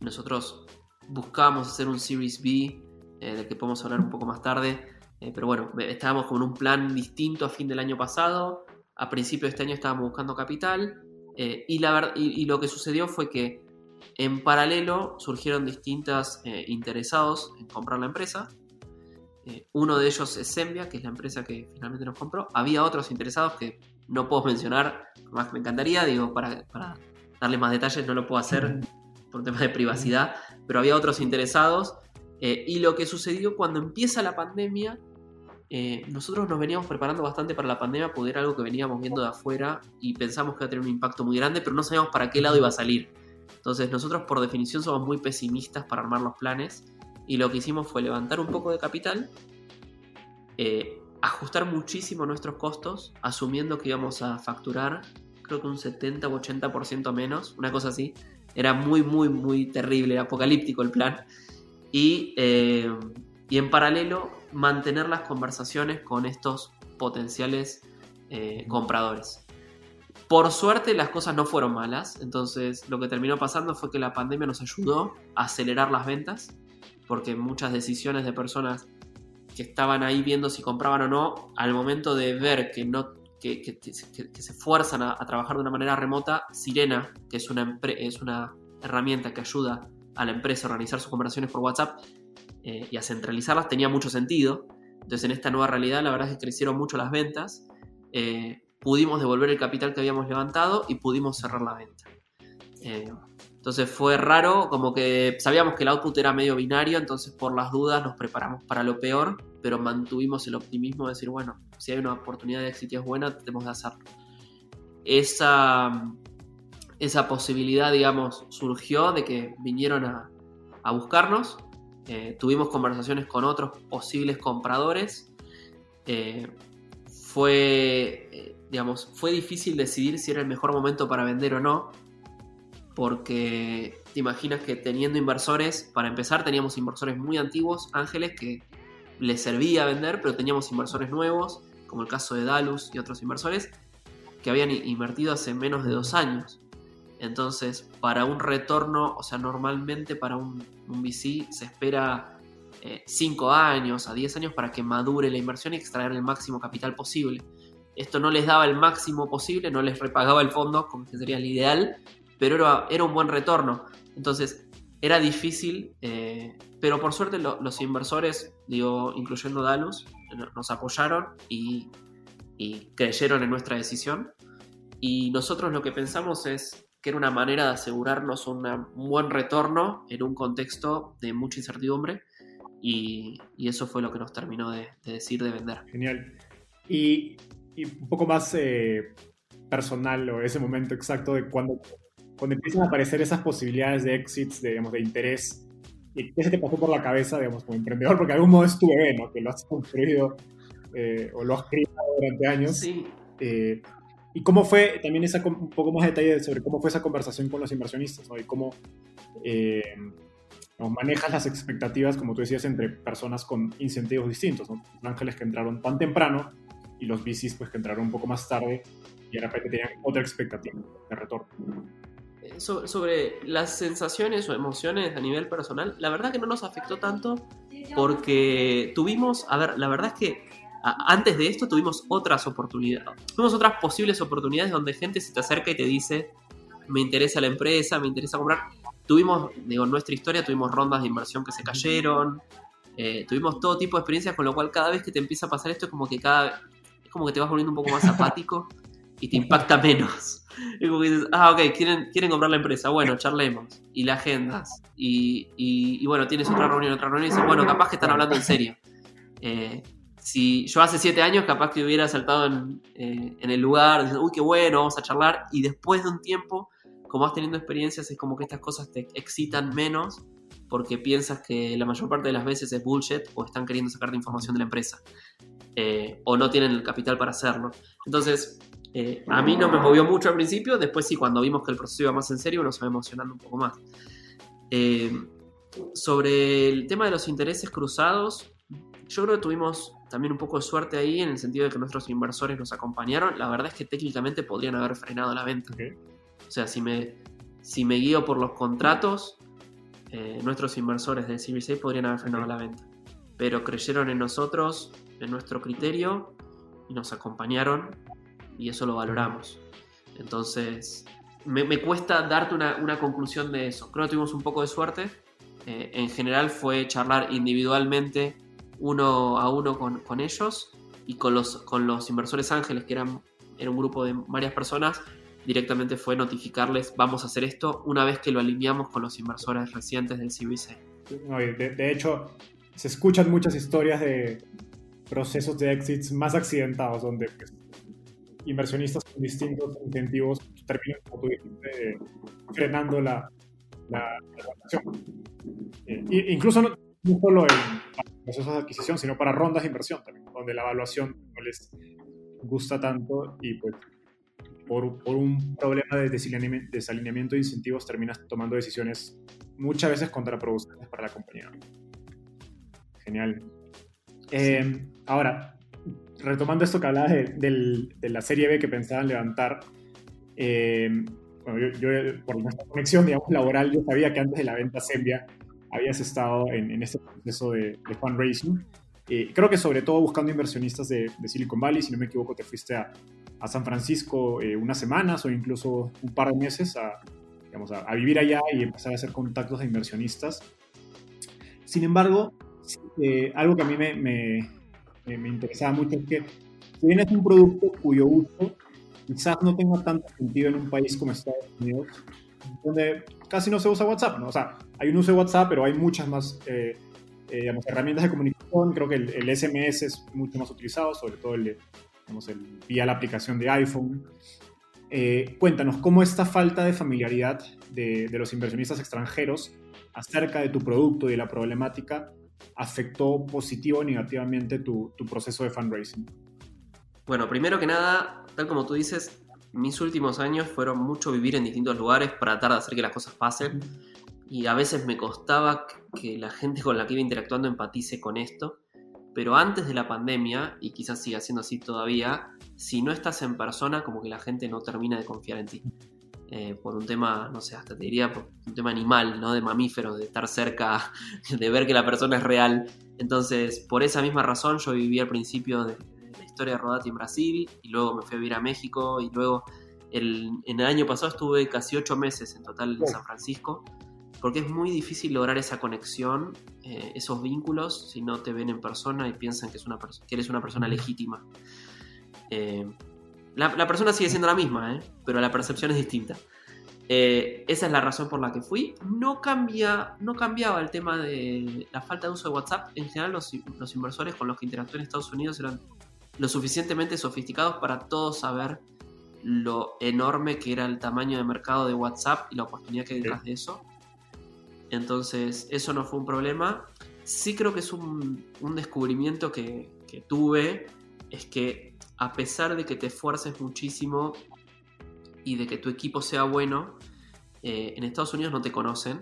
S2: Nosotros buscábamos hacer un Series B, eh, del que podemos hablar un poco más tarde. Eh, pero bueno, estábamos con un plan distinto a fin del año pasado. A principio de este año estábamos buscando capital. y, la y, lo que sucedió fue que en paralelo surgieron distintos interesados en comprar la empresa. uno de ellos es Sembia, que es la empresa que finalmente nos compró. Había otros interesados que no puedo mencionar, más me encantaría, digo, para, darle más detalles no lo puedo hacer por temas de privacidad, pero había otros interesados. Eh, y lo que sucedió cuando empieza la pandemia, eh, nosotros nos veníamos preparando bastante para la pandemia, porque era algo que veníamos viendo de afuera y pensamos que iba a tener un impacto muy grande, pero no sabíamos para qué lado iba a salir. Entonces nosotros por definición somos muy pesimistas para armar los planes y lo que hicimos fue levantar un poco de capital, eh, ajustar muchísimo nuestros costos, asumiendo que íbamos a facturar, creo que un 70 o 80% menos, una cosa así. Era muy, muy, muy terrible, apocalíptico el plan. Y, eh, y en paralelo, mantener las conversaciones con estos potenciales eh, compradores. Por suerte las cosas no fueron malas, entonces lo que terminó pasando fue que la pandemia nos ayudó a acelerar las ventas, porque muchas decisiones de personas que estaban ahí viendo si compraban o no, al momento de ver que no que, se fuerzan a, trabajar de una manera remota, Sirena, que es una, es una herramienta que ayuda a la empresa a organizar sus conversaciones por WhatsApp eh, y a centralizarlas, tenía mucho sentido. Entonces en esta nueva realidad la verdad es que crecieron mucho las ventas, eh, pudimos devolver el capital que habíamos levantado y pudimos cerrar la venta. Eh, entonces fue raro, como que sabíamos que el output era medio binario, entonces por las dudas nos preparamos para lo peor, pero mantuvimos el optimismo de decir, bueno, si hay una oportunidad de éxito es buena, tenemos que hacerlo. Esa, esa posibilidad, digamos, surgió de que vinieron a, buscarnos, eh, tuvimos conversaciones con otros posibles compradores, eh, fue, eh, digamos, fue difícil decidir si era el mejor momento para vender o no, porque te imaginas que teniendo inversores, para empezar teníamos inversores muy antiguos, ángeles, que les servía vender, pero teníamos inversores nuevos, como el caso de Dalus y otros inversores, que habían invertido hace menos de dos años. Entonces, para un retorno, o sea, normalmente para un, VC se espera 5 eh, años a 10 años para que madure la inversión y extraer el máximo capital posible. Esto no les daba el máximo posible, no les repagaba el fondo, como que sería el ideal, pero era, un buen retorno. Entonces, era difícil, eh, pero por suerte los inversores, digo, incluyendo Dalus, nos apoyaron y, y creyeron en nuestra decisión. Y nosotros lo que pensamos es que era una manera de asegurarnos un buen retorno en un contexto de mucha incertidumbre y, eso fue lo que nos terminó de, decir de vender.
S1: Genial. Y, un poco más eh, personal o ese momento exacto de cuando, cuando empiezan a aparecer esas posibilidades de exits, de, digamos, de interés, ¿qué se te pasó por la cabeza, digamos, como emprendedor? Porque de algún modo es tu bebé, ¿no? Que lo has construido eh, o lo has criado durante años.
S2: Sí.
S1: Eh, ¿Y cómo fue, también esa, un poco más de detalle sobre cómo fue esa conversación con los inversionistas, ¿no? Y cómo eh, manejas las expectativas, como tú decías, entre personas con incentivos distintos, ¿no? Los ángeles que entraron tan temprano y los VCs pues que entraron un poco más tarde y de repente tenían otra expectativa de retorno.
S2: Sobre las sensaciones o emociones a nivel personal, la verdad que no nos afectó tanto porque tuvimos, a ver, la verdad es que antes de esto tuvimos otras oportunidades, tuvimos otras posibles oportunidades donde gente se te acerca y te dice, me interesa la empresa, me interesa comprar. Tuvimos, digo, en nuestra historia tuvimos rondas de inversión que se cayeron, eh, tuvimos todo tipo de experiencias, con lo cual cada vez que te empieza a pasar esto es como que cada es como que te vas volviendo un poco más apático y te impacta menos. Es como que dices, ah, ok, quieren, quieren comprar la empresa, bueno, charlemos. Y la agendas. Y, y, bueno, tienes otra reunión, otra reunión y dices, bueno, capaz que están hablando en serio. Eh, si yo hace siete años capaz que hubiera saltado en, eh, el lugar, diciendo, uy, qué bueno, vamos a charlar, y después de un tiempo, como vas teniendo experiencias, es como que estas cosas te excitan menos porque piensas que la mayor parte de las veces es bullshit o están queriendo sacarte información de la empresa. Eh, o no tienen el capital para hacerlo. Entonces, eh, a mí no me movió mucho al principio, después sí, cuando vimos que el proceso iba más en serio, nos va emocionando un poco más. sobre el tema de los intereses cruzados, yo creo que tuvimos también un poco de suerte ahí en el sentido de que nuestros inversores nos acompañaron. La verdad es que técnicamente podrían haber frenado la venta. O sea, si me, si me guío por los contratos, eh, nuestros inversores del Series A podrían haber frenado la venta. Pero creyeron en nosotros, en nuestro criterio, y nos acompañaron, y eso lo valoramos. Entonces, me, cuesta darte una, conclusión de eso. Creo que tuvimos un poco de suerte. Eh, en general fue charlar individualmente uno a uno con, ellos y con los, con los inversores ángeles, que eran, era un grupo de varias personas, directamente fue notificarles, vamos a hacer esto, una vez que lo alineamos con los inversores recientes del CBC.
S1: de, hecho, se escuchan muchas historias de procesos de exits más accidentados, donde pues, inversionistas con distintos incentivos terminan, como tú dijiste, frenando la, la, eh, incluso no, no solo en procesos de adquisición, sino para rondas de inversión también, donde la evaluación no les gusta tanto y pues por, por un problema de desalineamiento, de incentivos terminas tomando decisiones muchas veces contraproducentes para la compañía. Genial. Eh, ahora, retomando esto que hablabas de, de, la serie B que pensaban levantar, eh, bueno, yo, por nuestra conexión digamos, laboral, yo sabía que antes de la venta Sembia habías estado en, este proceso de, fundraising. Eh, creo que sobre todo buscando inversionistas de, Silicon Valley, si no me equivoco, te fuiste a, San Francisco eh, unas semanas o incluso un par de meses a, digamos, a, vivir allá y empezar a hacer contactos de inversionistas. Sin embargo, eh, algo que a mí me, me, me, interesaba mucho es que si bien es un producto cuyo uso quizás no tenga tanto sentido en un país como Estados Unidos, donde casi no se usa WhatsApp, ¿no? O sea, hay un uso de WhatsApp, pero hay muchas más eh, eh, herramientas de comunicación. Creo que el, SMS es mucho más utilizado, sobre todo el, digamos, el, vía la aplicación de iPhone. Eh, cuéntanos, ¿cómo esta falta de familiaridad de, los inversionistas extranjeros acerca de tu producto y de la problemática afectó positivo o negativamente tu, tu proceso de fundraising?
S2: Bueno, primero que nada, tal como tú dices, mis últimos años fueron mucho vivir en distintos lugares para tratar de hacer que las cosas pasen. Y a veces me costaba que la gente con la que iba interactuando empatice con esto. Pero antes de la pandemia, y quizás siga siendo así todavía, si no estás en persona, como que la gente no termina de confiar en ti. Eh, por un tema, no sé, hasta te diría por un tema animal, ¿no? De mamíferos, de estar cerca, <laughs> de ver que la persona es real. Entonces, por esa misma razón, yo viví al principio de, historia de Rodati en Brasil y luego me fui a vivir a México y luego el, en el año pasado estuve casi ocho meses en total en San Francisco porque es muy difícil lograr esa conexión, eh, esos vínculos, si no te ven en persona y piensan que, es una que eres una persona legítima. Eh, la, persona sigue siendo la misma, ¿eh? pero la percepción es distinta. Eh, esa es la razón por la que fui. No, cambia, no cambiaba el tema de la falta de uso de WhatsApp. En general, los, los inversores con los que interactué en Estados Unidos eran lo suficientemente sofisticados para todos saber lo enorme que era el tamaño de mercado de WhatsApp y la oportunidad que hay detrás de eso. Entonces, eso no fue un problema. Sí creo que es un, descubrimiento que, tuve, es que a pesar de que te esfuerces muchísimo y de que tu equipo sea bueno, eh, en Estados Unidos no te conocen.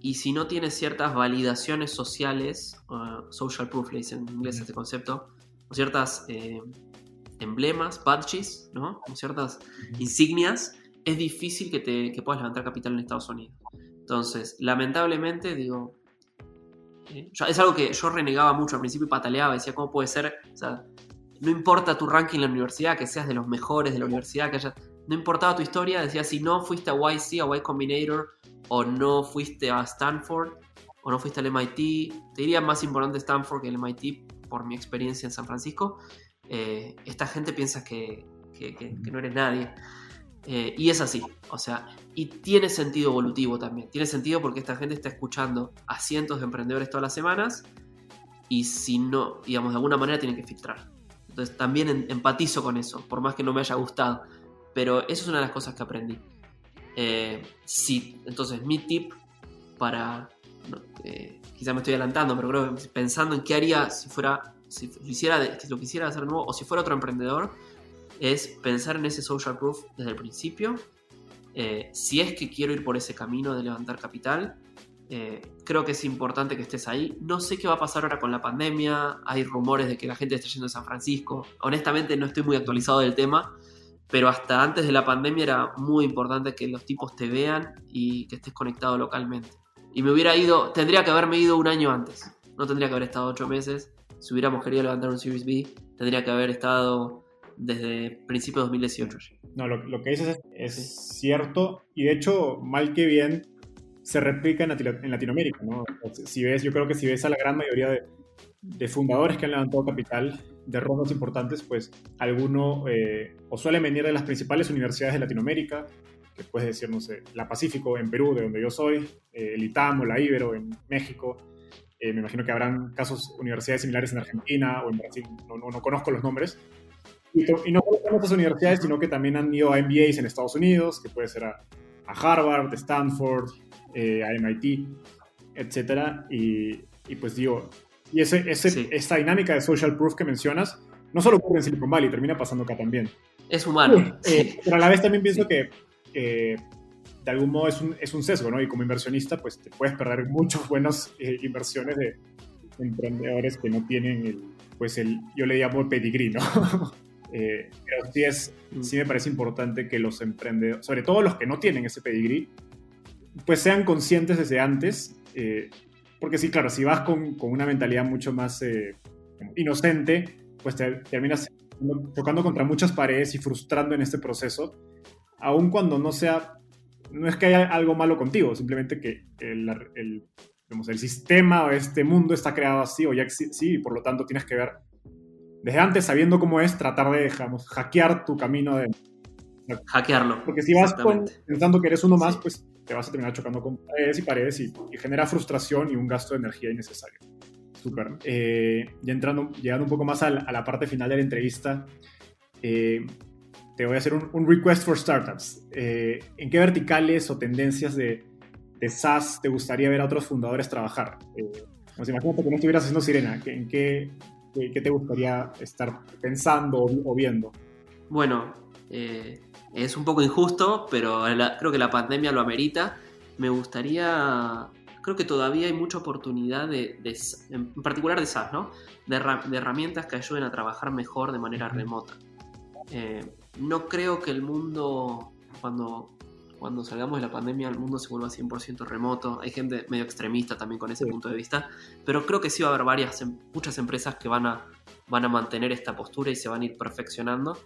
S2: Y si no tienes ciertas validaciones sociales, uh, social proof, le dicen en inglés este concepto, o ciertas eh, emblemas, badges, ¿no? Con ciertas insignias, es difícil que, te, que puedas levantar capital en Estados Unidos. Entonces, lamentablemente, digo, eh, es algo que yo renegaba mucho al principio y pataleaba, decía, ¿cómo puede ser? O sea, no importa tu ranking en la universidad, que seas de los mejores de la universidad, que no importaba tu historia, decía, si no fuiste a YC, a Y Combinator, o no fuiste a Stanford, o no fuiste al MIT, te diría más importante Stanford que el MIT por mi experiencia en San Francisco, eh, esta gente piensa que, no eres nadie. Eh, y es así, o sea, y tiene sentido evolutivo también. Tiene sentido porque esta gente está escuchando a cientos de emprendedores todas las semanas y si no, digamos, de alguna manera tienen que filtrar. Entonces también empatizo con eso, por más que no me haya gustado. Pero eso es una de las cosas que aprendí. Eh, sí, entonces mi tip para... quizá me estoy adelantando, pero creo que pensando en qué haría si fuera si lo hiciera, lo quisiera hacer nuevo o si fuera otro emprendedor, es pensar en ese social proof desde el principio. Eh, si es que quiero ir por ese camino de levantar capital, eh, creo que es importante que estés ahí. No sé qué va a pasar ahora con la pandemia. Hay rumores de que la gente está yendo a San Francisco. Honestamente no estoy muy actualizado del tema, pero hasta antes de la pandemia era muy importante que los tipos te vean y que estés conectado localmente. Y me hubiera ido, tendría que haberme ido un año antes. No tendría que haber estado ocho meses si hubiéramos querido levantar un Series B, tendría que haber estado desde principios de 2018.
S1: No, lo, que dices es, cierto y de hecho, mal que bien, se replica en, Latinoamérica. ¿no? Si ves, yo creo que si ves a la gran mayoría de, fundadores que han levantado capital de rondas importantes, pues alguno eh, o suele venir de las principales universidades de Latinoamérica, que puedes decir, no sé, la Pacífico en Perú, de donde yo soy, eh, el ITAM o la Ibero en México, eh, me imagino que habrán casos, universidades similares en Argentina o en Brasil, no, no, conozco los nombres. Y, no solo en otras universidades, sino que también han ido a MBAs en Estados Unidos, que puede ser a, Harvard, Stanford, eh, a MIT, etc. Y, y, pues digo, y ese, ese esta dinámica de social proof que mencionas, no solo ocurre en Silicon Valley, termina pasando acá también.
S2: Es humano.
S1: Eh, pero a la vez también pienso que de algún modo es un, es un sesgo, ¿no? Y como inversionista, pues te puedes perder muchas buenas eh, inversiones de emprendedores que no tienen el, pues el, yo le llamo el pedigrí, ¿no? <laughs> eh, pero sí, es, sí me parece importante que los emprendedores, sobre todo los que no tienen ese pedigrí, pues sean conscientes desde antes, eh, porque sí, claro, si vas con, con una mentalidad mucho más eh, inocente, pues te, terminas tocando contra muchas paredes y frustrando en este proceso, aun cuando no sea no es que haya algo malo contigo, simplemente que el, el, el sistema o este mundo está creado así o ya sí, y por lo tanto tienes que ver desde antes, sabiendo cómo es, tratar de, digamos, hackear tu camino de...
S2: Hackearlo.
S1: Porque si vas pensando que eres uno más, pues te vas a terminar chocando con paredes y paredes y, genera frustración y un gasto de energía innecesario. Súper. Eh, ya entrando, llegando un poco más a la, a la parte final de la entrevista, eh, te voy a hacer un, request for startups. Eh, ¿En qué verticales o tendencias de, de, SaaS te gustaría ver a otros fundadores trabajar? Eh, imagínate que no estuvieras haciendo Sirena. ¿En qué, qué, te gustaría estar pensando o, viendo?
S2: Bueno, eh, es un poco injusto, pero creo que la pandemia lo amerita. Me gustaría creo que todavía hay mucha oportunidad de, en particular de SaaS, ¿no? De, de, herramientas que ayuden a trabajar mejor de manera remota. Eh, no creo que el mundo, cuando, cuando salgamos de la pandemia, el mundo se vuelva 100% remoto. Hay gente medio extremista también con ese punto de vista, pero creo que sí va a haber varias, em, muchas empresas que van a, van a mantener esta postura y se van a ir perfeccionando.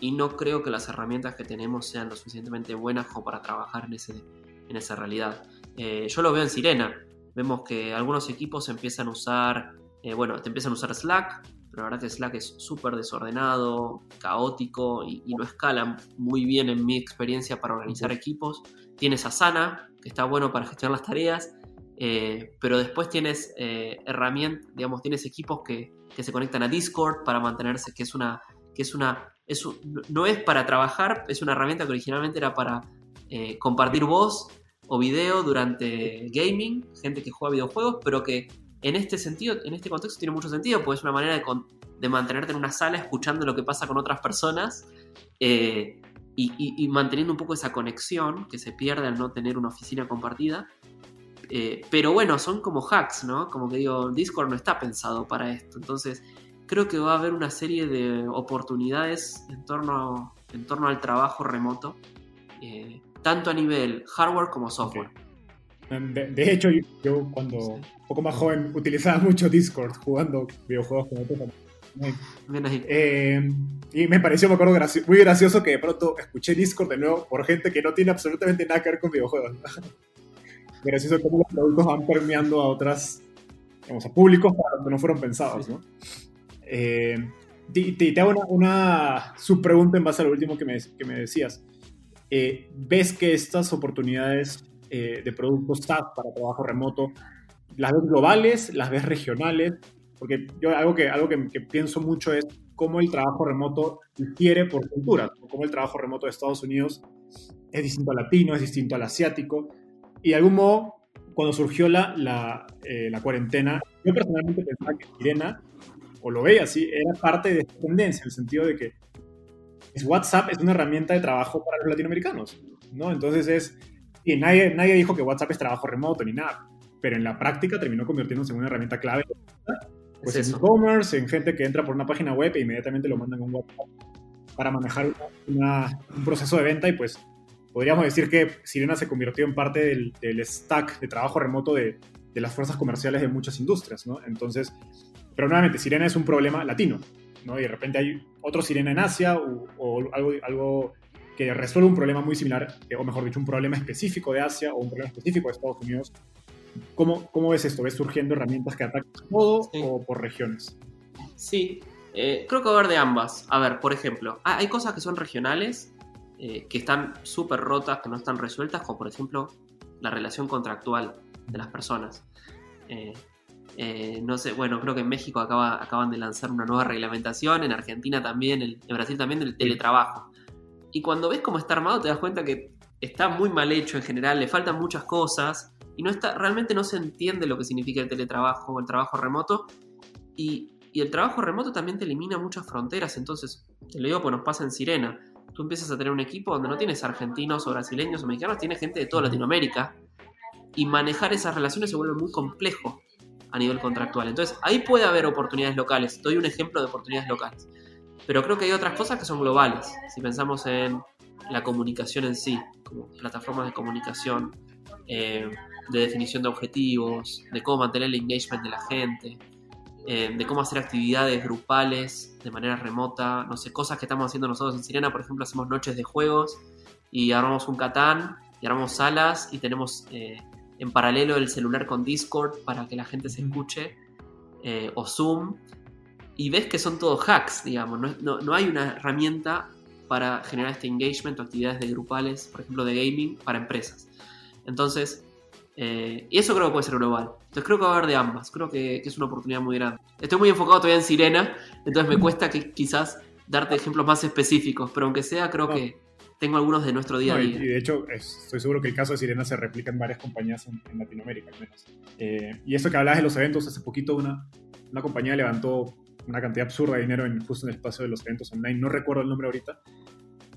S2: Y no creo que las herramientas que tenemos sean lo suficientemente buenas como para trabajar en, ese, en esa realidad. Eh, yo lo veo en Sirena. Vemos que algunos equipos empiezan a usar, eh, bueno, te empiezan a usar Slack, pero la verdad que Slack es súper desordenado, caótico y, no escala muy bien en mi experiencia para organizar equipos. Tienes Asana, que está bueno para gestionar las tareas, eh, pero después tienes herramientas, digamos, tienes equipos que, se conectan a Discord para mantenerse, que es una, que es una, es no es para trabajar, es una herramienta que originalmente era para eh, compartir voz o video durante gaming, gente que juega videojuegos, pero que en este sentido, en este contexto tiene mucho sentido, porque es una manera de, mantenerte en una sala escuchando lo que pasa con otras personas eh, y, manteniendo un poco esa conexión que se pierde al no tener una oficina compartida. Eh, pero bueno, son como hacks, ¿no? Como que digo, Discord no está pensado para esto. Entonces, creo que va a haber una serie de oportunidades en torno, en torno al trabajo remoto, eh, tanto a nivel hardware como software.
S1: De, hecho, yo, cuando un poco más joven utilizaba mucho Discord jugando videojuegos otros eh, y me pareció, me acuerdo, muy gracioso que de pronto escuché Discord de nuevo por gente que no tiene absolutamente nada que ver con videojuegos. <laughs> gracioso cómo los productos van permeando a otras, digamos, a públicos para que no fueron pensados, ¿no? Eh, te, hago una, una subpregunta en base a lo último que me, que me decías. Eh, ¿Ves que estas oportunidades eh, de productos SaaS para trabajo remoto, las ves globales, las ves regionales, porque yo algo que, algo que, pienso mucho es cómo el trabajo remoto difiere por cultura, cómo el trabajo remoto de Estados Unidos es distinto al latino, es distinto al asiático, y de algún modo, cuando surgió la, la, eh, la cuarentena, yo personalmente pensaba que Sirena, o lo veía así, era parte de esta tendencia, en el sentido de que WhatsApp es una herramienta de trabajo para los latinoamericanos, ¿no? Entonces es y nadie, nadie dijo que WhatsApp es trabajo remoto ni nada, pero en la práctica terminó convirtiéndose en una herramienta clave. Pues en e-commerce, en gente que entra por una página web e inmediatamente lo mandan a un WhatsApp para manejar un proceso de venta y pues podríamos decir que Sirena se convirtió en parte del, del stack de trabajo remoto de, de, las fuerzas comerciales de muchas industrias, ¿no? Entonces, pero nuevamente, Sirena es un problema latino, ¿no? Y de repente hay otro Sirena en Asia o, o algo, algo que resuelve un problema muy similar, o mejor dicho, un problema específico de Asia o un problema específico de Estados Unidos. ¿Cómo, cómo ves esto? ¿Ves surgiendo herramientas que atacan todo o por regiones?
S2: Sí, eh, creo que va a haber de ambas. A ver, por ejemplo, hay cosas que son regionales, eh, que están súper rotas, que no están resueltas, como por ejemplo la relación contractual de las personas. Eh, no sé, bueno, creo que en México acaba, acaban de lanzar una nueva reglamentación, en Argentina también, en Brasil también, del teletrabajo. Y cuando ves cómo está armado te das cuenta que está muy mal hecho en general, le faltan muchas cosas y no está, realmente no se entiende lo que significa el teletrabajo o el trabajo remoto. Y, el trabajo remoto también te elimina muchas fronteras. Entonces, te lo digo porque nos pasa en Sirena. Tú empiezas a tener un equipo donde no tienes argentinos o brasileños o mexicanos, tienes gente de toda Latinoamérica. Y manejar esas relaciones se vuelve muy complejo a nivel contractual. Entonces, ahí puede haber oportunidades locales. Doy un ejemplo de oportunidades locales. Pero creo que hay otras cosas que son globales. Si pensamos en la comunicación en sí, como plataformas de comunicación, eh, de definición de objetivos, de cómo mantener el engagement de la gente, eh, de cómo hacer actividades grupales de manera remota, no sé, cosas que estamos haciendo nosotros en Sirena, por ejemplo, hacemos noches de juegos y armamos un Catán y armamos salas y tenemos eh, en paralelo el celular con Discord para que la gente se escuche o Zoom y ves que son todos hacks, digamos, no, hay una herramienta para generar este engagement o actividades de grupales, por ejemplo, de gaming para empresas. Entonces, eh, y eso creo que puede ser global. Entonces creo que va a haber de ambas, creo que, es una oportunidad muy grande. Estoy muy enfocado todavía en Sirena, entonces me cuesta que quizás darte ejemplos más específicos, pero aunque sea, creo que tengo algunos de nuestro día a día.
S1: y, de hecho, estoy seguro que el caso de Sirena se replica en varias compañías en, Latinoamérica, al menos. Eh, y eso que hablabas de los eventos, hace poquito una, una compañía levantó una cantidad absurda de dinero en, justo en el espacio de los eventos online. No recuerdo el nombre ahorita,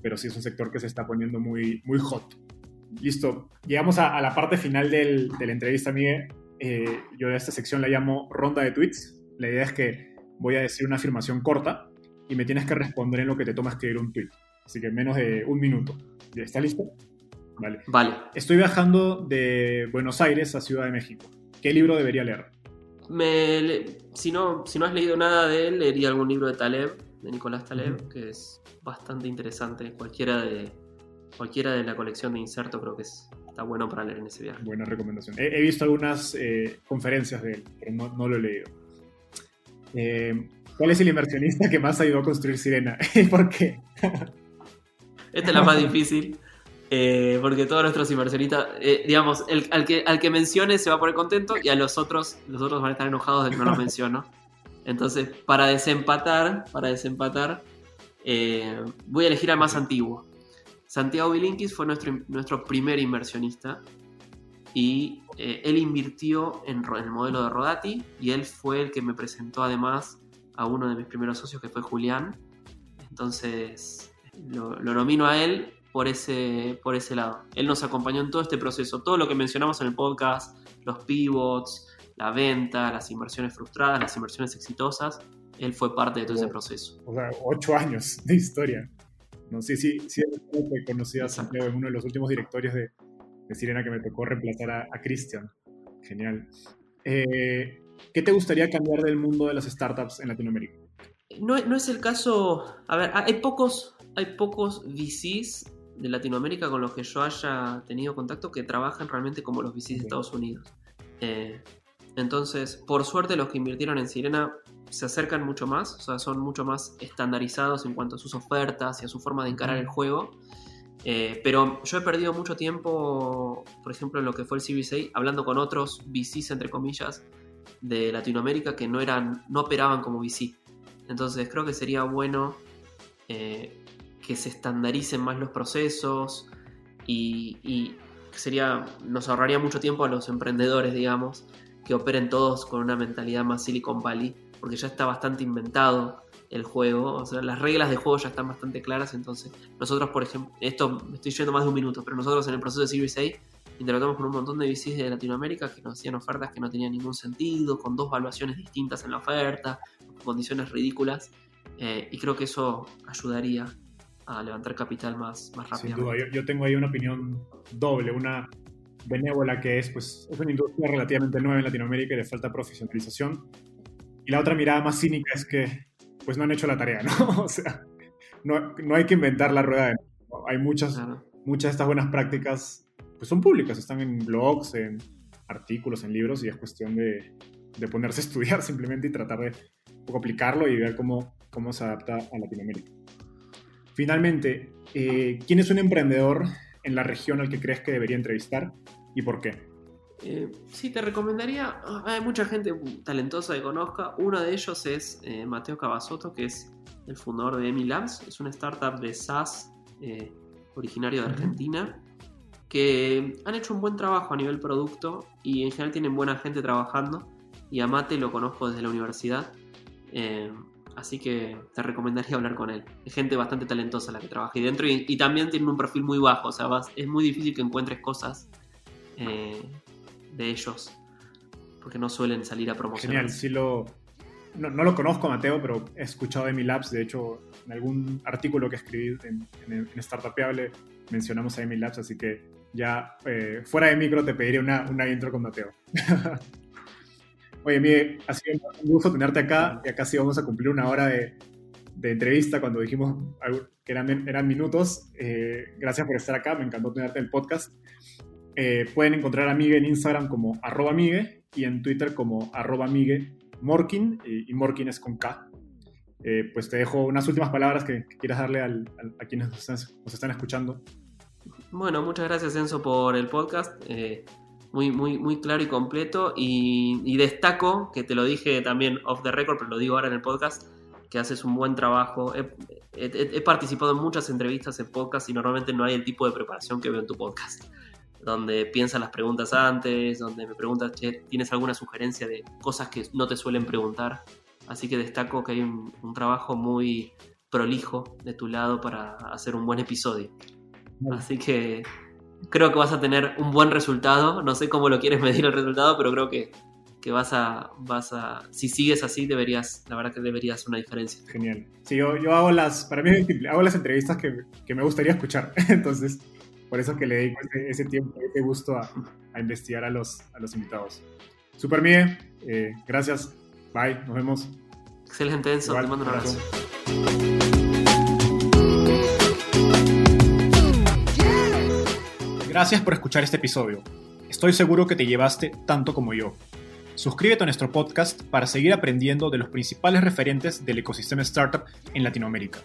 S1: pero sí es un sector que se está poniendo muy, muy hot. Listo, llegamos a, la parte final del, de la entrevista, Miguel. Eh, yo de esta sección la llamo ronda de tweets. La idea es que voy a decir una afirmación corta y me tienes que responder en lo que te toma escribir un tweet. Así que menos de un minuto. ¿Está listo?
S2: Vale. Vale.
S1: Estoy viajando de Buenos Aires a Ciudad de México. ¿Qué libro debería leer?
S2: Me, si, no, si no has leído nada de él, leería algún libro de Taleb, de Nicolás Taleb, que es bastante interesante. Cualquiera de, cualquiera de la colección de Inserto creo que es, está bueno para leer en ese viaje.
S1: Buena recomendación. He, visto algunas eh, conferencias de él, pero no, lo he leído. Eh, ¿Cuál es el inversionista que más ayudó a construir Sirena? <laughs> ¿Y por qué? <laughs>
S2: Esta es la más difícil. Eh, porque todos nuestros inversionistas, eh, digamos, el, al, que, al que mencione se va a poner contento y a los otros, los otros van a estar enojados de que no los menciono. Entonces, para desempatar, para desempatar, eh, voy a elegir al más antiguo. Santiago Bilinkis fue nuestro, nuestro primer inversionista y él invirtió en, el modelo de Rodati y él fue el que me presentó además a uno de mis primeros socios que fue Julián. Entonces, lo, lo nomino a él por ese, por ese lado. Él nos acompañó en todo este proceso, todo lo que mencionamos en el podcast, los pivots, la venta, las inversiones frustradas, las inversiones exitosas, él fue parte de todo ese proceso.
S1: O sea, ocho años de historia. No sé si, si, si conocí a Santiago en uno de los últimos directorios de, de Sirena que me tocó reemplazar a, a Cristian. Genial. Eh, ¿Qué te gustaría cambiar del mundo de las startups en Latinoamérica?
S2: No, no es el caso. A ver, hay pocos, hay pocos VCs de Latinoamérica con los que yo haya tenido contacto que trabajan realmente como los VCs de Estados Unidos. Eh, entonces, por suerte, los que invirtieron en Sirena se acercan mucho más, o sea, son mucho más estandarizados en cuanto a sus ofertas y a su forma de encarar el juego. Eh, pero yo he perdido mucho tiempo, por ejemplo, en lo que fue el Series hablando con otros VCs, entre comillas, de Latinoamérica que no, eran, no operaban como VC. Entonces creo que sería bueno eh, que se estandaricen más los procesos y, sería, nos ahorraría mucho tiempo a los emprendedores, digamos, que operen todos con una mentalidad más Silicon Valley, porque ya está bastante inventado el juego, o sea, las reglas de juego ya están bastante claras, entonces nosotros, por ejemplo, esto me estoy yendo más de un minuto, pero nosotros en el proceso de Series A interactuamos con un montón de VCs de Latinoamérica que nos hacían ofertas que no tenían ningún sentido, con dos valuaciones distintas en la oferta, con condiciones ridículas, eh, y creo que eso ayudaría a levantar capital más, más rápido.
S1: Sin duda, yo, tengo ahí una opinión doble, una benévola que es, pues, es una industria relativamente nueva en Latinoamérica y le falta profesionalización. Y la otra mirada más cínica es que, pues, no han hecho la tarea, ¿no? <laughs> o sea, no, no hay que inventar la rueda de nuevo. Hay muchas, muchas de estas buenas prácticas, pues, son públicas, están en blogs, en artículos, en libros, y es cuestión de, de ponerse a estudiar <laughs> simplemente y tratar de poco aplicarlo y ver cómo, cómo se adapta a Latinoamérica. Finalmente, eh, ¿quién es un emprendedor en la región al que crees que debería entrevistar y por qué?
S2: Eh, sí, te recomendaría, ah, hay mucha gente talentosa que conozca, uno de ellos es eh, Mateo Cavasoto, que es el fundador de Emi Labs, es una startup de SaaS originario de Argentina, que han hecho un buen trabajo a nivel producto y en general tienen buena gente trabajando, y a Mate lo conozco desde la universidad. Así que te recomendaría hablar con él. Es gente bastante talentosa la que trabaja ahí dentro y, también tiene un perfil muy bajo. O sea, es muy difícil que encuentres cosas eh, de ellos porque no suelen salir a promocionar.
S1: Genial, sí lo. No, lo conozco, Mateo, pero he escuchado de Labs. De hecho, en algún artículo que escribí en, en, en mencionamos a Labs, así que ya eh, fuera de micro te pediré una, una intro con Mateo. <laughs> Oye, Miguel, ha sido un gusto tenerte acá y acá sí vamos a cumplir una hora de, entrevista cuando dijimos que eran, minutos. Eh, gracias por estar acá, me encantó tenerte en el podcast. Eh, pueden encontrar a Miguel en Instagram como arroba Migue y en Twitter como arroba Migue Morkin y, Morkin es con K. Eh, pues te dejo unas últimas palabras que, quieras darle a quienes nos están, escuchando.
S2: Bueno, muchas gracias Enzo por el podcast muy, muy, muy claro y completo. Y, destaco, que te lo dije también off the record, pero lo digo ahora en el podcast, que haces un buen trabajo. He, participado en muchas entrevistas en podcast y normalmente no hay el tipo de preparación que veo en tu podcast. Donde piensas las preguntas antes, donde me preguntas, ¿tienes alguna sugerencia de cosas que no te suelen preguntar? Así que destaco que hay un, un trabajo muy prolijo de tu lado para hacer un buen episodio. Así que creo que vas a tener un buen resultado. No sé cómo lo quieres <laughs> medir el resultado, pero creo que, que vas, a, vas a. Si sigues así, deberías. La verdad que deberías una diferencia.
S1: Genial. Sí, yo, yo hago las. Para mí, hago las entrevistas que, que me gustaría escuchar. <laughs> Entonces, por eso que le dedico ese, tiempo, ese gusto a, a, investigar a los, a los invitados. Super Mie, eh, gracias. Bye, nos vemos.
S2: Excelente, Enzo. te mando un abrazo.
S3: Gracias por escuchar este episodio. Estoy seguro que te llevaste tanto como yo.
S1: Suscríbete a nuestro podcast para seguir aprendiendo de los principales referentes del ecosistema startup en Latinoamérica.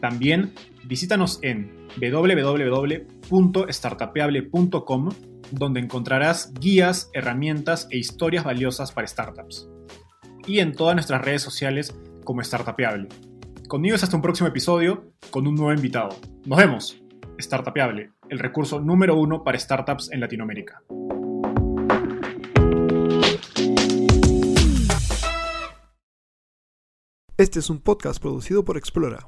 S1: También visítanos en www.startapeable.com donde encontrarás guías, herramientas e historias valiosas para startups. Y en todas nuestras redes sociales como Startapeable. Conmigo hasta un próximo episodio con un nuevo invitado. Nos vemos. Startapeable, el recurso número uno para startups en Latinoamérica.
S4: Este es un podcast producido por Explora